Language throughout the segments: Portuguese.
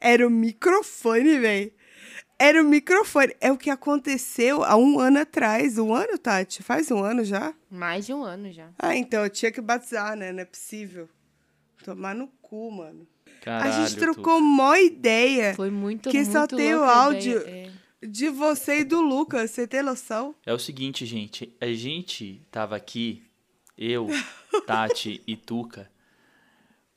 Era o microfone, velho. Era o microfone. É o que aconteceu há um ano atrás. Um ano, Tati? Faz um ano já? Mais de um ano já. Ah, então eu tinha que batizar, né? Não é possível. Tomar no cu, mano. Caralho, a gente tu- trocou mó ideia Foi muito, Que muito só tem o áudio. é. de você e do Lucas. Você tem noção? É o seguinte, gente. A gente tava aqui, eu, Tati e Tuca,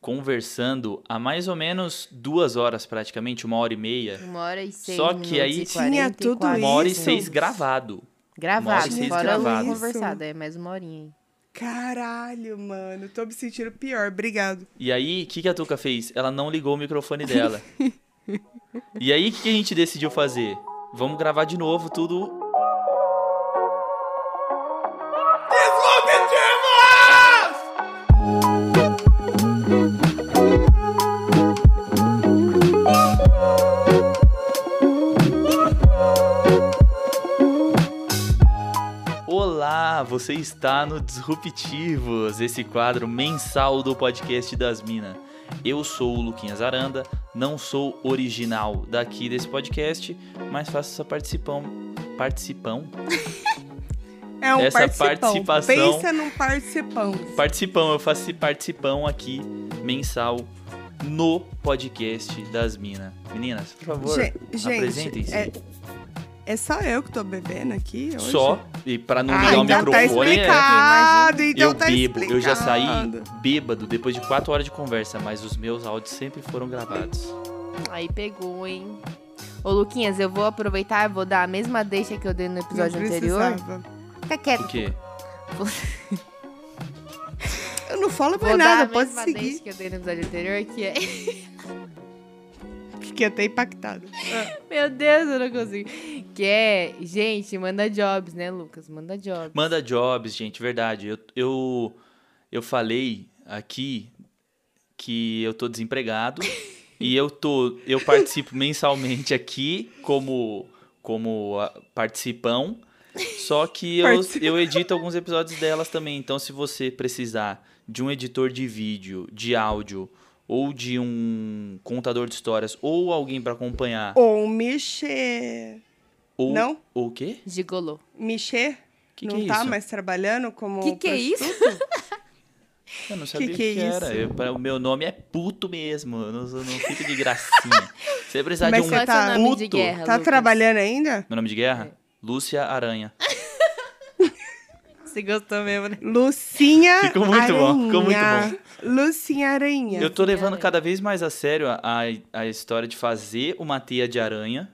conversando há mais ou menos duas horas praticamente, uma hora e meia. Uma hora e seis Só que aí e tinha tudo 44 Uma hora e isso? seis gravado. Uma hora Gravado, e seis fora gravado. conversado. É mais uma horinha aí. Caralho, mano. Tô me sentindo pior. Obrigado. E aí, o que, que a Tuca fez? Ela não ligou o microfone dela. e aí, o que, que a gente decidiu fazer? Vamos gravar de novo tudo. Você está no Disruptivos, esse quadro mensal do podcast das Minas. Eu sou o Luquinhas Aranda, não sou original daqui desse podcast, mas faço essa participão. Participão? É um Essa participão. participação- Pensa num participão. Participão, eu faço esse participão aqui, mensal, no podcast das Minas. Meninas, por favor, apresentem-se. é, é só eu que tô bebendo aqui hoje? Só, e para não Ah, ligar o então tá microfone, é- explicado. Então eu tá bebo, eu já saí explicado. bêbado depois de quatro horas de conversa, mas os meus áudios sempre foram gravados. Aí pegou, hein? Ô, Luquinhas, eu vou aproveitar e vou dar a mesma deixa que eu dei no episódio Não anterior. Fica quieto. Por quê? Eu não falo Vou mais dar nada, a pode mesma seguir. deixa que eu dei no episódio anterior, que é... Fiquei até impactado. Meu Deus, eu não consigo. Que é, gente, manda jobs, né, Lucas? Manda jobs. Manda jobs, gente, verdade. Eu, eu, eu falei aqui que eu tô desempregado e eu tô eu participo mensalmente aqui como como ah, participão. Só que eu, eu edito alguns episódios delas também. Então, se você precisar de um editor de vídeo, de áudio, ou de um contador de histórias, ou alguém pra acompanhar, Ou mexer. ou Não? ou o quê? Gigolô. Mexer? Que não que é tá isso? mais trabalhando como. Que que é isso? Eu não sabia o que que, é era. isso? Eu- pra- o meu nome é puto mesmo. Eu não, eu não fico de gracinha. Você precisar Mas de um é tá- nome puto. de guerra, Tá Lucas? trabalhando ainda? Meu nome de guerra? Lúcia Aranha. Você gostou mesmo, né? Lucinha Ficou muito bom, ficou muito Aranha. Lucinha Aranha. Eu tô levando Aranha. cada vez mais a sério a, a, história de fazer uma teia de aranha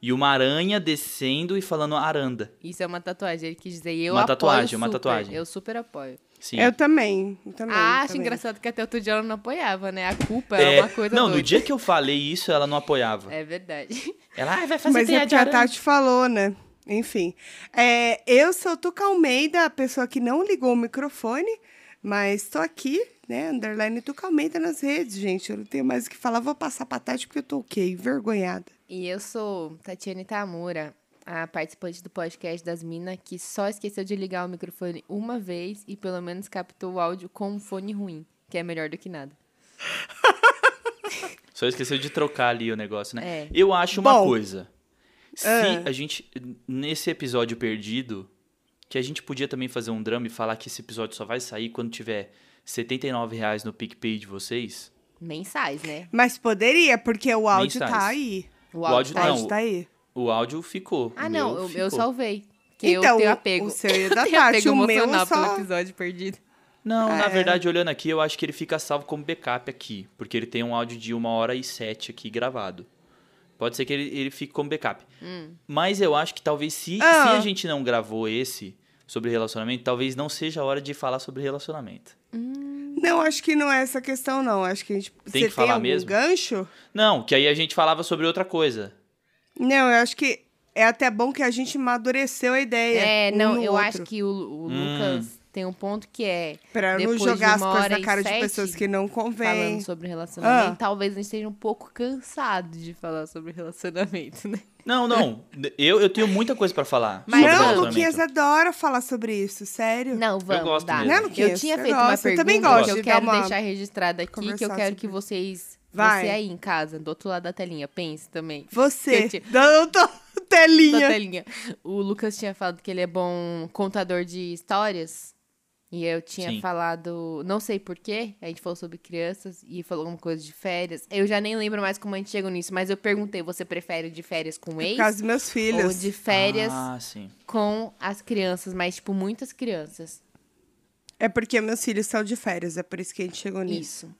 e uma aranha descendo e falando aranda. Isso é uma tatuagem. Ele quis dizer, eu Uma apoio tatuagem, uma super. tatuagem. Eu super apoio. Sim. Eu também. eu também ah, acho também. engraçado que até outro dia ela não apoiava, né? A culpa É, é uma coisa não, no doida. dia que eu falei isso, ela não apoiava. É verdade. Ela ah, vai fazer Mas teia é de porque a aranha. Tati falou, né? Enfim. É, eu sou Tuca Almeida, a pessoa que não ligou o microfone, mas tô aqui, né? Underline Tuca Almeida nas redes, gente. Eu não tenho mais o que falar, vou passar pra Tati porque eu tô o quê? Envergonhada. E eu sou Tatiane Tamura, a participante do podcast das Minas, que só esqueceu de ligar o microfone uma vez e pelo menos captou o áudio com um fone ruim, que é melhor do que nada. Só esqueceu de trocar ali o negócio, né? É. Eu acho uma Bom. coisa. Se Ah. a gente, nesse episódio perdido, que a gente podia também fazer um drama e falar que esse episódio só vai sair quando tiver 79 reais no PicPay de vocês. Mensais, né? Mas poderia, porque o áudio Mensais. tá aí. O O áudio áudio O tá não, aí. áudio tá aí. O áudio ficou. Ah, não, eu, eu ficou. salvei. Que Então, eu tenho o- apego. o seu e da Eu tenho Tati, apego o meu só- pelo episódio perdido. Não, na É. verdade, olhando aqui, eu acho que ele fica salvo como backup aqui. Porque ele tem um áudio de uma hora e sete aqui gravado. Pode ser que ele, ele fique como backup. Hum. Mas eu acho que talvez se, Ah. se a gente não gravou esse sobre relacionamento, talvez não seja a hora de falar sobre relacionamento. Não, acho que não é essa questão, não. Acho que a gente. Tem que falar tem algum mesmo? gancho? Não, que aí a gente falava sobre outra coisa. Não, eu acho que é até bom que a gente amadureceu a ideia. É, um não, no eu outro, acho que o, o Hum. Lucas tem um ponto que é Pra não de jogar as uma coisas na cara de sete, pessoas que não convém. falando sobre relacionamento, Ah. talvez a gente esteja um pouco cansado de falar sobre relacionamento, né? Não, não. eu, eu tenho muita coisa pra falar Mas sobre não. Luquinhas adora falar sobre isso, sério. Não, vamos, gosto dá. mesmo. Né, Eu Luquinhas? tinha Você feito uma gosta, eu pergunta também gosto que de eu quero uma deixar registrada aqui, que eu quero que vocês Vai. Você aí em casa, do outro lado da telinha, pense também. Você, Eu te- dando Da telinha. telinha. O Lucas tinha falado que ele é bom contador de histórias. E eu tinha Sim. falado, não sei porquê, a gente falou sobre crianças e falou alguma coisa de férias. Eu já nem lembro mais como a gente chegou nisso, mas eu perguntei, você prefere de férias com Por ex causa dos meus ou filhos. de férias Ah, com as crianças, mas tipo muitas crianças. É porque meus filhos são de férias, é por isso que a gente chegou nisso. Isso.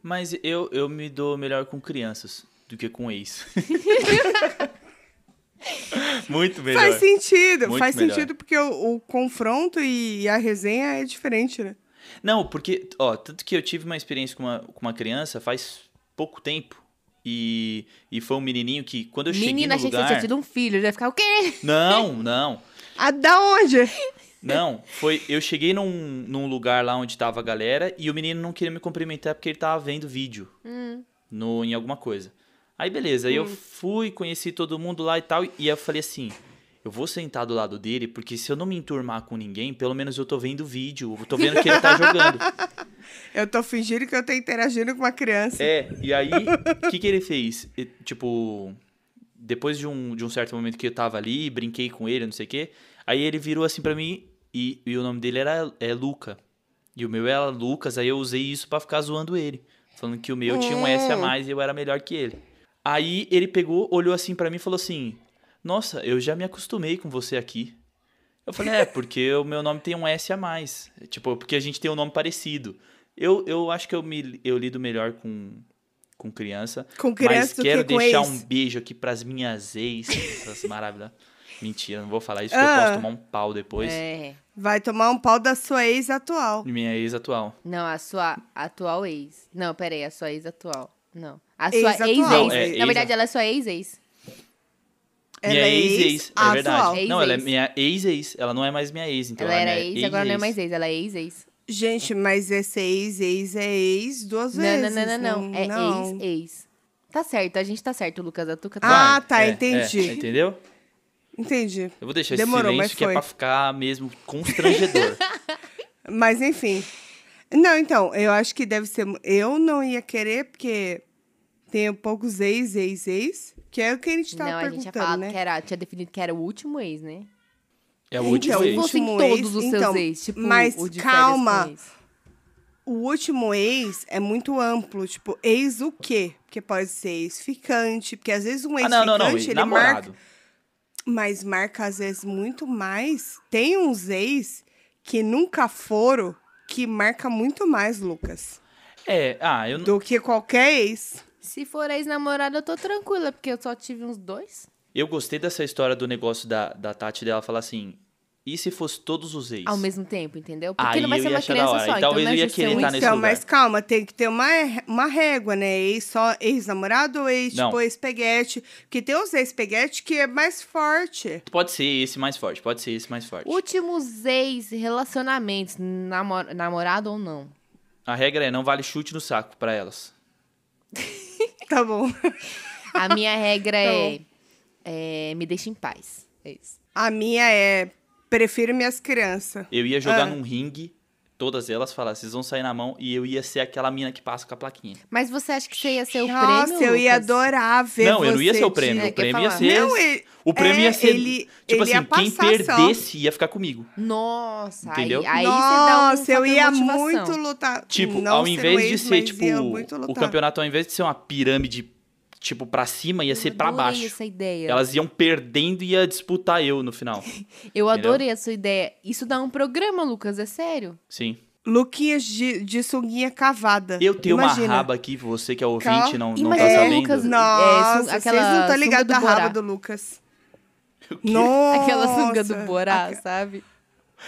Mas eu, eu me dou melhor com crianças do que com ex. Muito melhor. Faz sentido, Muito faz melhor. sentido porque o, o confronto e a resenha é diferente, né? Não, porque, ó, tanto que eu tive uma experiência com uma, com uma criança faz pouco tempo. E, e foi um menininho que, quando eu cheguei Menina, no achei que você lugar... tinha tido um filho, já ia ficar o quê? Não, não. Ah, da onde? Não, foi. Eu cheguei num, num lugar lá onde tava a galera e o menino não queria me cumprimentar porque ele tava vendo vídeo no, em alguma coisa. Aí beleza, aí eu fui, conheci todo mundo lá e tal, e eu falei assim: eu vou sentar do lado dele, porque se eu não me enturmar com ninguém, pelo menos eu tô vendo vídeo, eu tô vendo que ele tá jogando. Eu tô fingindo que eu tô interagindo com uma criança. É, e aí, o que, que ele fez? E, tipo, depois de um, de um certo momento que eu tava ali, brinquei com ele, não sei o quê, aí ele virou assim pra mim e, e o nome dele era é Luca. E o meu era Lucas, aí eu usei isso pra ficar zoando ele. Falando que o meu tinha um S a mais e eu era melhor que ele. Aí ele pegou, olhou assim pra mim e falou assim: Nossa, eu já me acostumei com você aqui. Eu falei, é, porque o meu nome tem um S a mais. Tipo, porque a gente tem um nome parecido. Eu, eu acho que eu, me, eu lido melhor com, com criança. Com criança mas quero que deixar um beijo aqui pras minhas ex, essas maravilhosas. Mentira, não vou falar isso, Ah. porque eu posso tomar um pau depois. É. Vai tomar um pau da sua ex atual. Minha ex atual. Não, a sua atual ex. Não, peraí, a sua ex atual. Não. A sua ex-ex. É Na ex- verdade, ela é sua ex-ex. Ela minha é ex-ex, é verdade. Não, ela é minha ex-ex. Ela não é mais minha ex, então ela ela, era é ex, agora não é mais ex, ela é ex-ex. Gente, mas esse ex, ex é ex duas Não, vezes. não, não, não, não. É não. ex-ex. Tá certo, a gente tá certo, Lucas. A Tuca tá Ah, Vai, tá, é, entendi. é, entendeu? Entendi. Eu vou deixar Demorou, esse silêncio que é pra ficar mesmo constrangedor. Mas enfim. Não, então, eu acho que deve ser. Eu não ia querer, porque tenho poucos ex, ex, ex, que é o que a gente tava Não, a gente tinha perguntando, falado né? que era, tinha definido que era o último ex, né? É o último Então, Se ex. fossem último todos ex, os seus então, ex, tipo, mas o de férias calma. com ex. O último ex é muito amplo, tipo, ex o quê? Porque pode ser ex-ficante, porque às vezes um Ah, ex-ficante, não, não, não. ele Namorado. marca, mas marca às vezes muito mais. Tem uns ex que nunca foram, que marca muito mais, Lucas, É, ah, eu não. do que qualquer ex. Se for ex-namorada, eu tô tranquila, porque eu só tive uns dois. Eu gostei dessa história do negócio da, da Tati dela falar assim. E se fosse todos os ex? Ao mesmo tempo, entendeu? Porque Aí não vai eu ser ia uma criança só. E então talvez não é eu ia ser querer um tá ex- nesse Então, lugar. mas calma, tem que ter uma, uma régua, né? Ex só ex-namorado ou ex, Não. tipo, ex-peguete. Porque tem uns ex-peguete que é mais forte. Pode ser esse mais forte, pode ser esse mais forte. Últimos ex-relacionamentos, namor- namorado ou não. A regra é não vale chute no saco pra elas. Tá bom. A minha regra Tá é, é me deixa em paz. É isso. A minha é prefiro minhas crianças. Eu ia jogar Ah. num ringue, todas elas falar, vocês vão sair na mão, e eu ia ser aquela mina que passa com a plaquinha. Mas você acha que você ia ser o Nossa, prêmio, eu ia Lucas? adorar ver não, eu não ia você ser o prêmio. É, o prêmio ia ser. Não, ele- o prêmio é, ia ser. ele- tipo ele ia assim, quem passar só. perdesse ia ficar comigo. Nossa, Entendeu? aí, aí você Nossa, dá um eu ia motivação. muito lutar. Tipo, não ao invés de ex, ser, tipo, o campeonato, ao invés de ser uma pirâmide, tipo, pra cima, ia ser Eu pra adorei baixo. essa ideia. Elas iam perdendo e ia disputar eu no final. Eu adorei essa ideia. Isso dá um programa, Lucas, é sério? Sim. Luquinhas de, de sunguinha cavada. Eu tenho Imagina. uma raba aqui, você que é ouvinte Calma. não, não tá Imagina o sabendo. Lucas- Nossa, É, su- vocês aquela não estão ligados do da raba do Lucas. O quê? Nossa. Aquela sunga do Borá, sabe?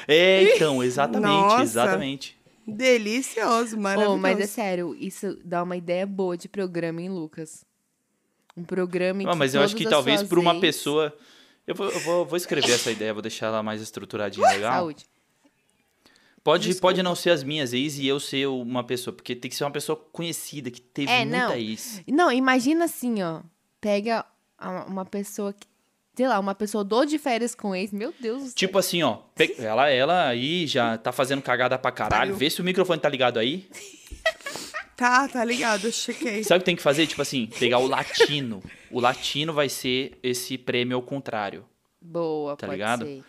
É, então, exatamente, Nossa. exatamente. Delicioso, maravilhoso. Oh, mas é sério, isso dá uma ideia boa de programa, hein, Lucas? Um programa em Ah, que mas eu acho que talvez por uma pessoa. Eu vou, eu vou, vou escrever essa ideia, vou deixar ela mais estruturadinha, legal? Saúde. Pode, Desculpa. pode não ser as minhas ex e eu ser uma pessoa, porque tem que ser uma pessoa conhecida, que teve É, muita não. ex. Não, imagina assim, ó. Pega uma pessoa que. Sei lá, uma pessoa do de férias com ex. Meu Deus. Tipo assim, ó, ela, ela aí já tá fazendo cagada pra caralho. Vê se o microfone tá ligado aí. Tá, tá ligado, eu chequei. Sabe o que tem que fazer? Tipo assim, pegar o latino. O latino vai ser esse prêmio ao contrário. Boa, Tá pode ligado? ser.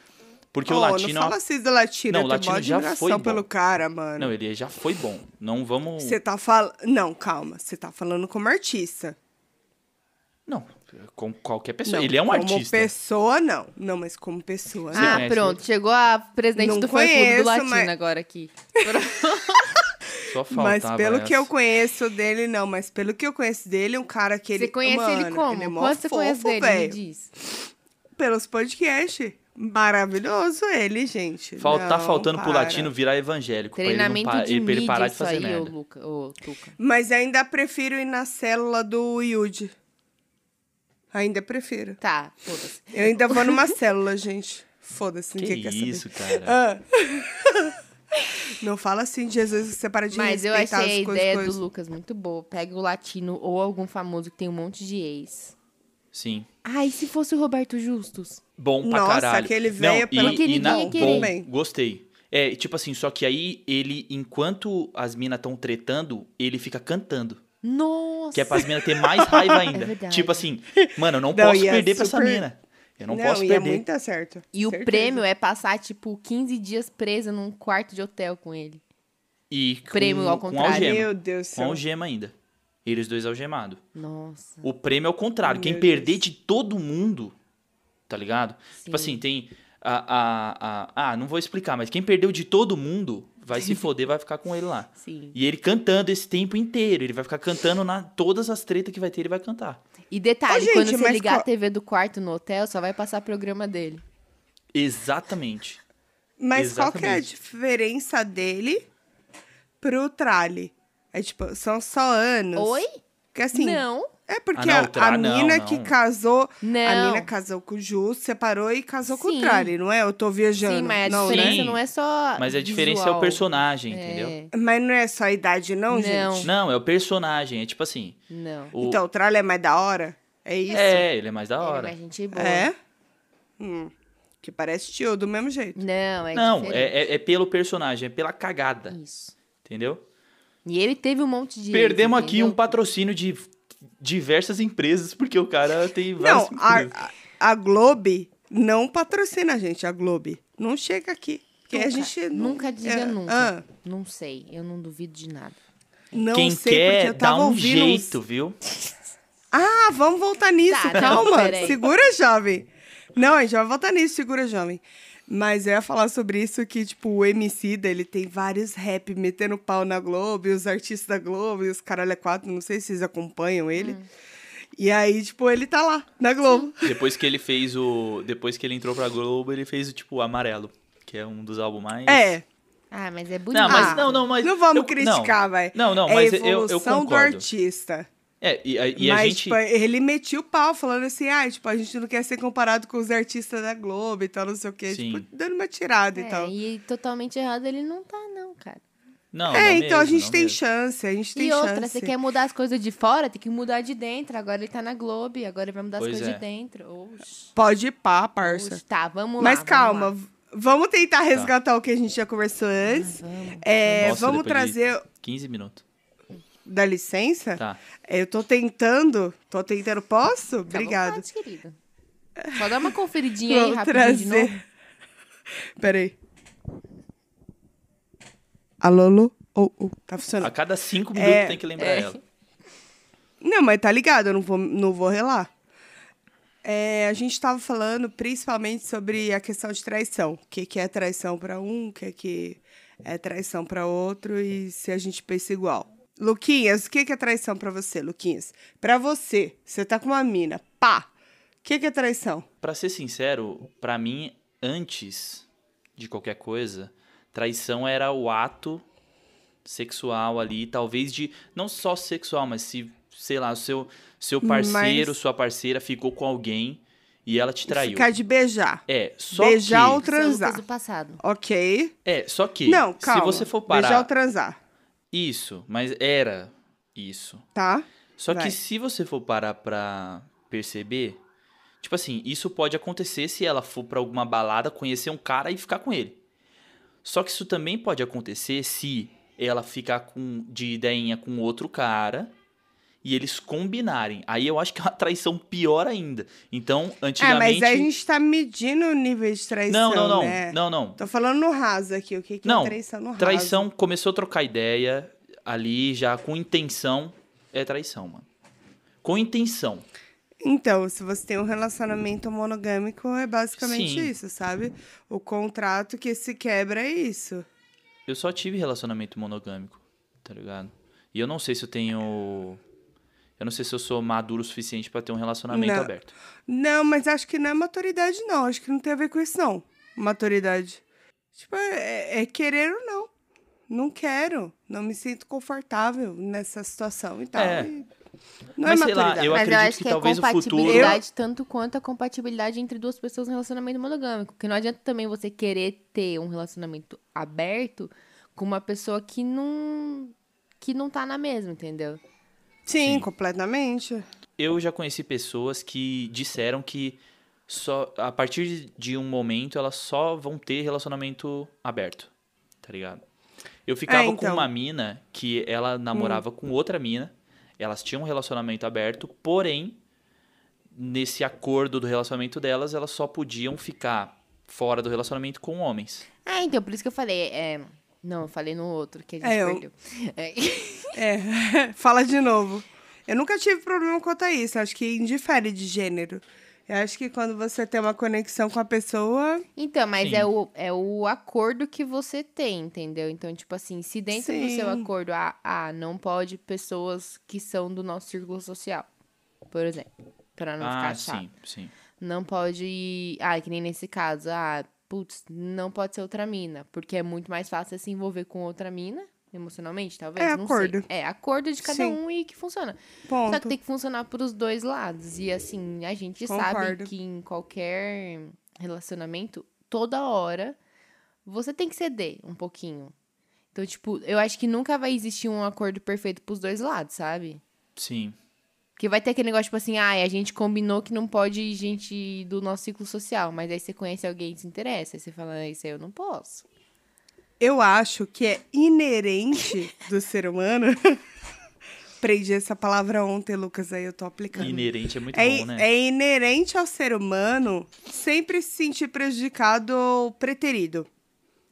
Porque Oh, o latino é não uma fala assim do latino, Não, o latino já foi admiração bom. pelo cara, mano. Não, ele já foi bom. Não vamos. Você tá falando... Não, calma, você tá falando como artista. Não, com qualquer pessoa. Não, ele é um como artista. pessoa, não. Não, mas como pessoa, Você. Ah, pronto. Chegou a presidente Não do fã clube conheço, do Latino mas- agora aqui. Só faltava Mas pelo que eu conheço dele, não. Mas pelo que eu conheço dele, é um cara que ele... Você conhece mano, ele como? Ele é Quanto você fofo, conhece dele? Me velho. diz. Pelos podcasts. Maravilhoso ele, gente. Fal- tá faltando pro para. latino virar evangélico. pra ele, não Treinamento pa- de ele- pra ele parar de fazer aí, ô, merda. Luca, ô, Tuca. Mas ainda prefiro ir na célula do Yudi. Ainda prefiro. Tá, foda-se. Eu ainda vou numa célula, gente. Foda-se, Que quer saber. isso, cara. Ah. Não fala assim de Jesus você para de Mas eu achei a as coisas. ideia coisas. do Lucas muito boa. Pega o latino ou algum famoso que tem um monte de ex. Sim. Ah, e se fosse o Roberto Justus? Bom pra Nossa, caralho. aquele Não, velho, e, pelo que e ninguém na, querer. bom, Bem. gostei. É, tipo assim, só que aí ele, enquanto as minas estão tretando, ele fica cantando. Nossa! Que é pras minas ter mais raiva ainda. verdade. tipo assim, mano, eu não, Não, posso ia perder pra essa super- mina. Eu não, Não, posso ia perder. muito dar certo. E o Certeza. prêmio é passar, tipo, 15 dias presa num quarto de hotel com ele. E com, Prêmio ao com contrário. algema. Meu Deus do Com céu. algema ainda. Eles dois algemados. Nossa. O prêmio é o contrário. Quem Meu perder Deus. de todo mundo, tá ligado? Tipo Sim. assim, tem. A, a, a, ah, não vou explicar, mas quem perdeu de todo mundo vai se foder, vai ficar com ele lá. Sim. E ele cantando esse tempo inteiro. Ele vai ficar cantando na todas as tretas que vai ter, ele vai cantar. E detalhe, Ô, gente, quando você ligar qual- a TV do quarto no hotel, só vai passar programa dele. Exatamente. Mas qual que é a Exatamente. diferença dele pro Trali? É tipo, são só anos. Oi? Porque assim. Não. É porque Ah, não, a- a, não, mina não. que casou. A Não. mina casou com o Ju, separou e casou com o Sim. Trali, não é? Eu tô viajando. Sim, mas a não, diferença né? Sim. não é só. Mas a diferença é visual. o personagem, É, entendeu? Mas não é só a idade, não, Não. gente? Não, é o personagem. É tipo assim. Não. O... Então, o Trali é mais da hora? É isso? É, ele é mais da Ele é hora. mais gente boa. É? Hum. Que parece tio do mesmo jeito. Não, é Não, é, é, é pelo personagem, é pela cagada. Isso. Entendeu? E ele teve um monte de. Perdemos aqui entendeu? um patrocínio de diversas empresas, porque o cara tem Não, várias a, empresas. a, a Globe não patrocina a gente, a Globe. Não chega aqui. Porque a Nunca, gente. não- nunca diga é, nunca. ah, Não sei, eu não duvido de nada. não Quem sei porque quer eu dá tava um ouvindo uns- jeito, viu? Ah, vamos voltar nisso, Tá, não, calma. peraí. segura, jovem. Não, a gente vai voltar nisso, segura, jovem. Mas eu ia falar sobre isso que, tipo, o MC ele tem vários rap metendo pau na Globo, e os artistas da Globo, e os caralho é quatro, não sei se vocês acompanham ele. Hum. E aí, tipo, ele tá lá, na Globo. Depois que ele fez o. Depois que ele entrou pra Globo, ele fez o tipo o Amarelo, que é um dos álbuns mais. É, Ah, mas é bonito. Não, mas Ah, não, não, mas. não vamos eu- criticar, vai. Não, não, é mas a eu, eu evolução do concordo. artista. É, e, a- e a Mas, gente. tipo, ele metia o pau, falando assim, ah, tipo, a gente não quer ser comparado com os artistas da Globo e tal, não sei o quê. Sim. Tipo, dando uma tirada e É, tal. e totalmente errado ele não tá, não, cara. Não, é, não então a mesmo, gente não tem mesmo. chance, a gente tem e outra, chance. você quer mudar as coisas de fora, tem que mudar de dentro. Agora ele tá na Globo, agora ele vai mudar as Pois coisas é. de dentro. Oxi, Pode ir pá, parça. oxi. Tá, vamos Mas lá. calma, vamos vamos tentar resgatar o que a gente já conversou antes. Vamos. É, Nossa, vamos depois de trazer, 15 minutos. Dá licença? Tá. É, Eu tô tentando, tô tentando, posso? Vontade, querida. Só dá uma conferidinha aí Vamos rapidinho de trazer. novo. Peraí. Alô, alô? Oh, oh, tá A funcionando. cada 5 minutos É, tem que lembrar é. ela. Não, mas tá ligado, eu não vou, não vou relar. É, a gente tava falando principalmente sobre a questão de traição. O que, que é traição pra um, o que, que é traição pra outro e se a gente pensa igual. Luquinhas, o que, que é traição pra você, Luquinhas? Pra você, você tá com uma mina, pá! O que, que é traição? Pra ser sincero, pra mim, antes de qualquer coisa, traição era o ato sexual ali, talvez de não só sexual, mas se, sei lá, o seu seu parceiro, Mas- sua parceira ficou com alguém e ela te traiu. Ficar de beijar. É, só Beijar que ou Isso é transar. do passado. Ok. é, só que Não, calma. se você for parar Beijar ou transar, isso, mas era isso. tá? Só Vai. que se você for parar pra perceber, tipo assim, isso pode acontecer se ela for pra alguma balada, conhecer um cara e ficar com ele. Só que isso também pode acontecer se ela ficar com, de ideinha com outro cara e eles combinarem. Aí eu acho que é uma traição pior ainda. Então, É, antigamente. mas aí a gente tá medindo o nível de traição, Não, não, não. né? Não, não. Tô falando no raso aqui, o que, que Não, é traição no raso. Traição começou a trocar ideia ali já com intenção. É traição, mano. Com intenção. Então, se você tem um relacionamento monogâmico, é basicamente Sim. isso, sabe? O contrato que se quebra é isso. Eu só tive relacionamento monogâmico, tá ligado? E eu não sei se eu tenho. Eu não sei se eu sou maduro o suficiente pra ter um relacionamento Não. aberto. Não, mas acho que não é maturidade, não. Acho que não tem a ver com isso, não. Maturidade. Tipo, é, é querer ou não. Não quero. Não me sinto confortável nessa situação e tal. É. E Não Mas é sei lá, maturidade. eu Mas eu acredito acho que que, é talvez o futuro- compatibilidade tanto quanto a compatibilidade entre duas pessoas no relacionamento monogâmico. Porque não adianta também você querer ter um relacionamento aberto com uma pessoa que não que não tá na mesma, entendeu? Sim, Sim. completamente. Eu já conheci pessoas que disseram que só a partir de um momento elas só vão ter relacionamento aberto, tá ligado? Eu ficava com então. uma mina que ela namorava com outra mina, elas tinham um relacionamento aberto, porém nesse acordo do relacionamento delas, elas só podiam ficar fora do relacionamento com homens. Ah, então, por isso que eu falei. É... Não, eu falei no outro, que a gente É, eu- perdeu. É. É, fala de novo. Eu nunca tive problema quanto a isso. Acho que indifere de gênero. Eu acho que quando você tem uma conexão com a pessoa. Então, mas Sim. é o, é o acordo que você tem, entendeu? Então, tipo assim, se dentro do seu Sim. acordo, ah, ah, não pode pessoas que são do nosso círculo social, por exemplo, pra não ah, ficar chato. sim, sim. Não pode. Ah, que nem nesse caso. Ah, putz, não pode ser outra mina. Porque é muito mais fácil você se envolver com outra mina, emocionalmente, talvez. É não acordo. Sei. É, acordo de cada Sim. um e que funciona. Ponto. Só que tem que funcionar pros dois lados. E assim, a gente sabe Concordo. que em qualquer relacionamento, toda hora, você tem que ceder um pouquinho. Então, tipo, eu acho que nunca vai existir um acordo perfeito pros dois lados, sabe? Sim. Porque vai ter aquele negócio, tipo assim, ah, a gente combinou que não pode gente do nosso ciclo social, mas aí você conhece alguém que se interessa, aí você fala, ah, isso aí eu não posso. Eu acho que é inerente do ser humano. Aprendi essa palavra ontem, Lucas, aí eu tô aplicando. Inerente é muito É, bom, né? é inerente ao ser humano sempre se sentir prejudicado ou preterido.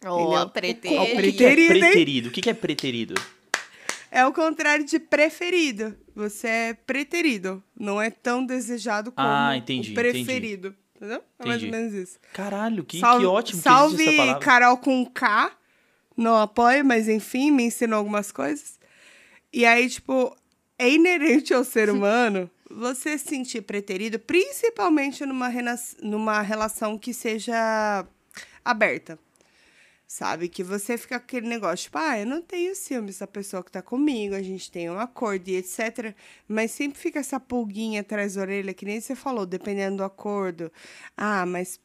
Entendeu? preterido. Ó, O que, que é Preterido, preterido? O que, que é preterido? É o contrário de preferido. Você é preterido. Não é tão desejado como Ah, entendi, o preferido. Entendeu? É mais ou Entendi. menos isso. Caralho, que, salve que ótimo que salve essa. Carol com K. Não apoio, mas enfim, me ensinou algumas coisas. E aí, tipo, é inerente ao ser humano você se sentir preterido, principalmente numa, numa relação que seja aberta. Sabe? Que você fica com aquele negócio, tipo, ah, eu não tenho ciúmes da pessoa que tá comigo, a gente tem um acordo e etc. Mas sempre fica essa pulguinha atrás da orelha, que nem você falou, dependendo do acordo. Ah, mas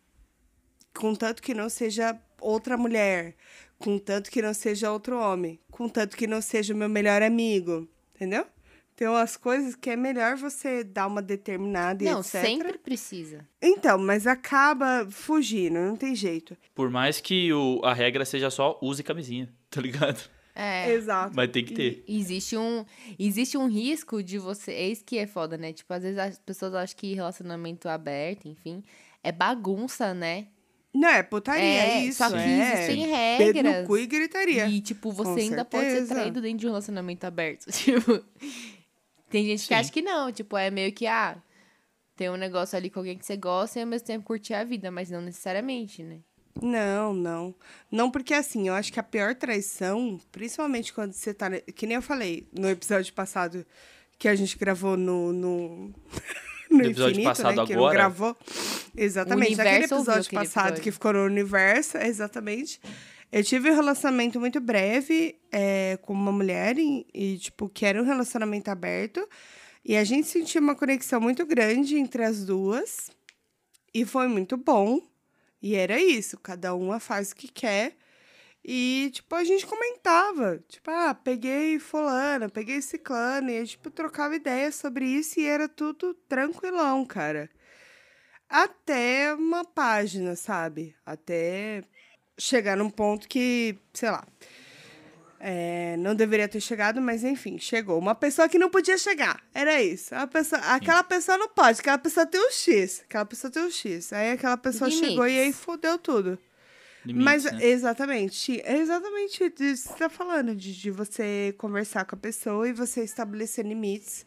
contanto que não seja outra mulher, contanto que não seja outro homem, contanto que não seja o meu melhor amigo, entendeu? Tem umas coisas que é melhor você dar uma determinada e Não, etc. sempre precisa. Então, mas acaba fugindo, não tem jeito. Por mais que o, a regra seja só use camisinha, tá ligado? É. Exato. Mas tem que ter. Existe um, existe um risco de você. É isso que é foda, né? Tipo, às vezes as pessoas acham que relacionamento aberto, enfim, é bagunça, né? Não, é putaria, É, isso. só que é. existem Dedo regras. no cu e gritaria. E, tipo, você Com ainda pode ser certeza. traído dentro de um relacionamento aberto. Tipo, tem gente que Sim. acha que não. Tipo, é meio que, ah, tem um negócio ali com alguém que você gosta e ao mesmo tempo curtir a vida, mas não necessariamente, né? Não, não. Não, porque assim, eu acho que a pior traição, principalmente quando você tá. Que nem eu falei no episódio passado que a gente gravou no. No, no No episódio infinito, passado né? Que não agora? gravou. Exatamente. Ouviu episódio aquele passado episódio. que ficou no universo, exatamente. Eu tive um relacionamento muito breve é, com uma mulher e, e, tipo, que era um relacionamento aberto. E a gente sentiu uma conexão muito grande entre as duas. E foi muito bom. E era isso, cada uma faz o que quer. E, tipo, a gente comentava. Tipo, ah, peguei fulano, peguei ciclano. E, tipo, trocava ideias sobre isso e era tudo tranquilão, cara. Até uma página, sabe? Até chegar num ponto que, sei lá. É, não deveria ter chegado, mas enfim, chegou. Uma pessoa que não podia chegar. Era isso. A pessoa, aquela pessoa não pode, aquela pessoa tem um X. Aquela pessoa tem um X. Aí aquela pessoa Limites. chegou e aí fodeu tudo. Limites, Mas né? exatamente, é exatamente disso que você tá falando, de, de você conversar com a pessoa e você estabelecer limites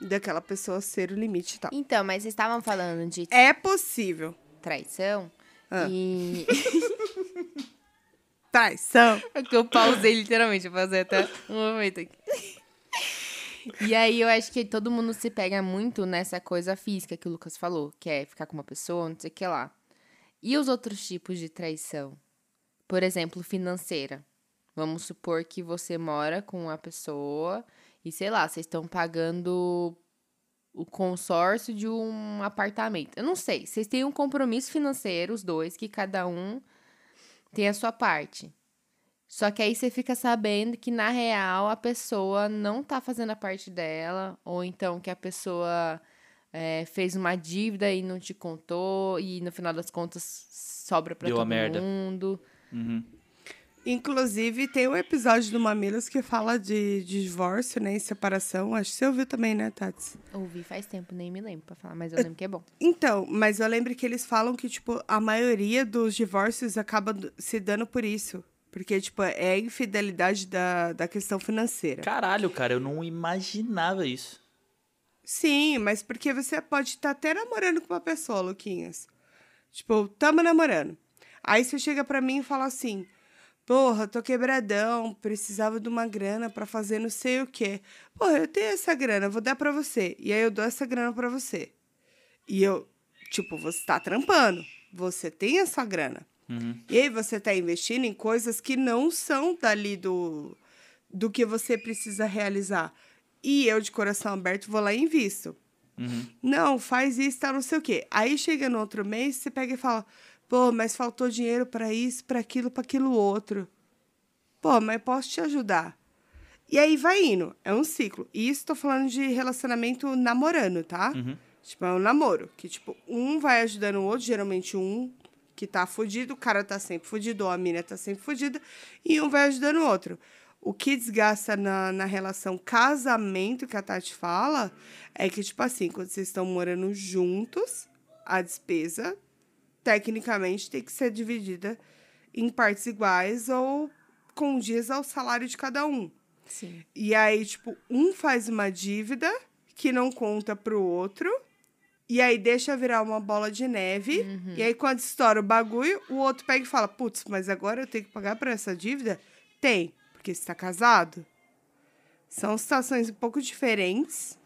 daquela pessoa ser o limite e tal. Então, mas vocês estavam falando de É possível. traição. Ah. E. Traição. É que eu pausei literalmente, eu pausei até um momento aqui. E aí eu acho que todo mundo se pega muito nessa coisa física que o Lucas falou, que é ficar com uma pessoa, não sei o que lá. E os outros tipos de traição? Por exemplo, financeira. Vamos supor que você mora com uma pessoa e, sei lá, vocês estão pagando o consórcio de um apartamento. Eu não sei, vocês têm um compromisso financeiro, os dois, que cada um tem a sua parte. Só que aí você fica sabendo que, na real, a pessoa não tá fazendo a parte dela, ou então que a pessoa é, fez uma dívida e não te contou, e no final das contas sobra pra Deu a todo merda. mundo. Uhum. Inclusive, tem um episódio do Mamilos que fala de, de divórcio, né? E separação. Acho que você ouviu também, né, Tati? Ouvi faz tempo, nem me lembro pra falar, mas eu lembro que é bom. Então, mas eu lembro que eles falam que, tipo, a maioria dos divórcios acaba se dando por isso. Porque, tipo, é a infidelidade da, da questão financeira. Caralho, cara, eu não imaginava isso. Sim, mas porque você pode estar até namorando com uma pessoa, Luquinhas. Tipo, tamo namorando. Aí você chega pra mim e fala assim: Porra, tô quebradão, precisava de uma grana pra fazer não sei o quê. Porra, eu tenho essa grana, vou dar pra você. E aí eu dou essa grana pra você. E eu, tipo, você tá trampando. Você tem essa grana. Uhum. E aí você tá investindo em coisas que não são dali do, do que você precisa realizar. E eu, de coração aberto, vou lá e invisto. Uhum. Não, faz isso, tá, não sei o quê. Aí chega no outro mês, você pega e fala: pô, mas faltou dinheiro pra isso, pra aquilo, pra aquilo outro. Pô, mas posso te ajudar. E aí vai indo. É um ciclo. E isso tô falando de relacionamento namorando, tá? Uhum. Tipo, é um namoro. Que, tipo, um vai ajudando o outro, geralmente um que tá fudido, o cara tá sempre fudido, ou a mina tá sempre fudida, e um vai ajudando o outro. O que desgasta na, na relação casamento que a Tati fala é que, tipo assim, quando vocês estão morando juntos, a despesa, tecnicamente, tem que ser dividida em partes iguais ou condiz ao salário de cada um. Sim. E aí, tipo, um faz uma dívida que não conta pro outro. E aí deixa virar uma bola de neve. E aí, quando estoura o bagulho, o outro pega e fala: Putz, mas agora eu tenho que pagar por essa dívida? Tem, porque você tá casado. São situações um pouco diferentes,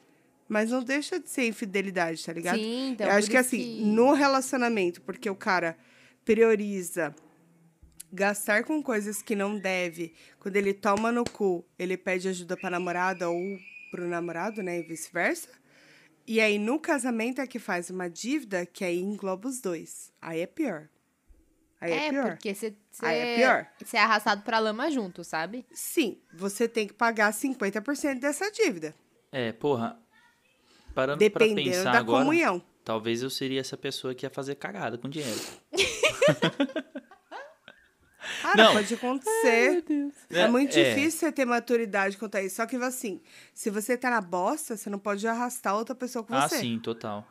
mas não deixa de ser infidelidade, tá ligado? Sim, então. eu acho que assim, no relacionamento, porque o cara prioriza gastar com coisas que não deve, quando ele toma no cu, ele pede ajuda pra namorada ou pro namorado, né, e vice-versa. E aí no casamento é que faz uma dívida que aí engloba os dois. Aí é pior. Aí é, É, pior. porque você Aí é pior. você é arrastado pra lama junto, sabe? Sim, você tem que pagar 50% dessa dívida, É, porra. Parando dependendo pra pensar da agora, comunhão. talvez eu seria essa pessoa que ia fazer cagada com dinheiro. Cara, Não. pode acontecer. É, É, muito é. difícil você ter maturidade quanto a isso. Só que, assim, se você tá na bosta, você não pode arrastar outra pessoa com Ah, você. sim, total.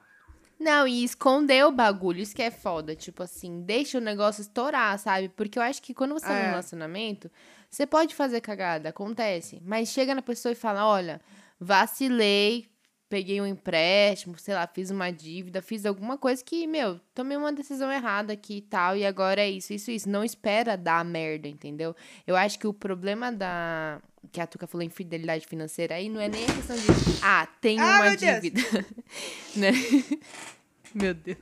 Não, e esconder o bagulho, isso que é foda. Tipo assim, deixa o negócio estourar, sabe? Porque eu acho que quando você tá É. num relacionamento, você pode fazer cagada, acontece. Mas chega na pessoa e fala: olha, vacilei, peguei um empréstimo, sei lá, fiz uma dívida, fiz alguma coisa que, meu, tomei uma decisão errada aqui e tal, e agora é isso, isso, isso. Não espera dar merda, entendeu? Eu acho que o problema da. Que a Tuca falou infidelidade financeira aí não é nem a questão de. Ah, tem Ah, uma meu dívida. né? Meu Deus.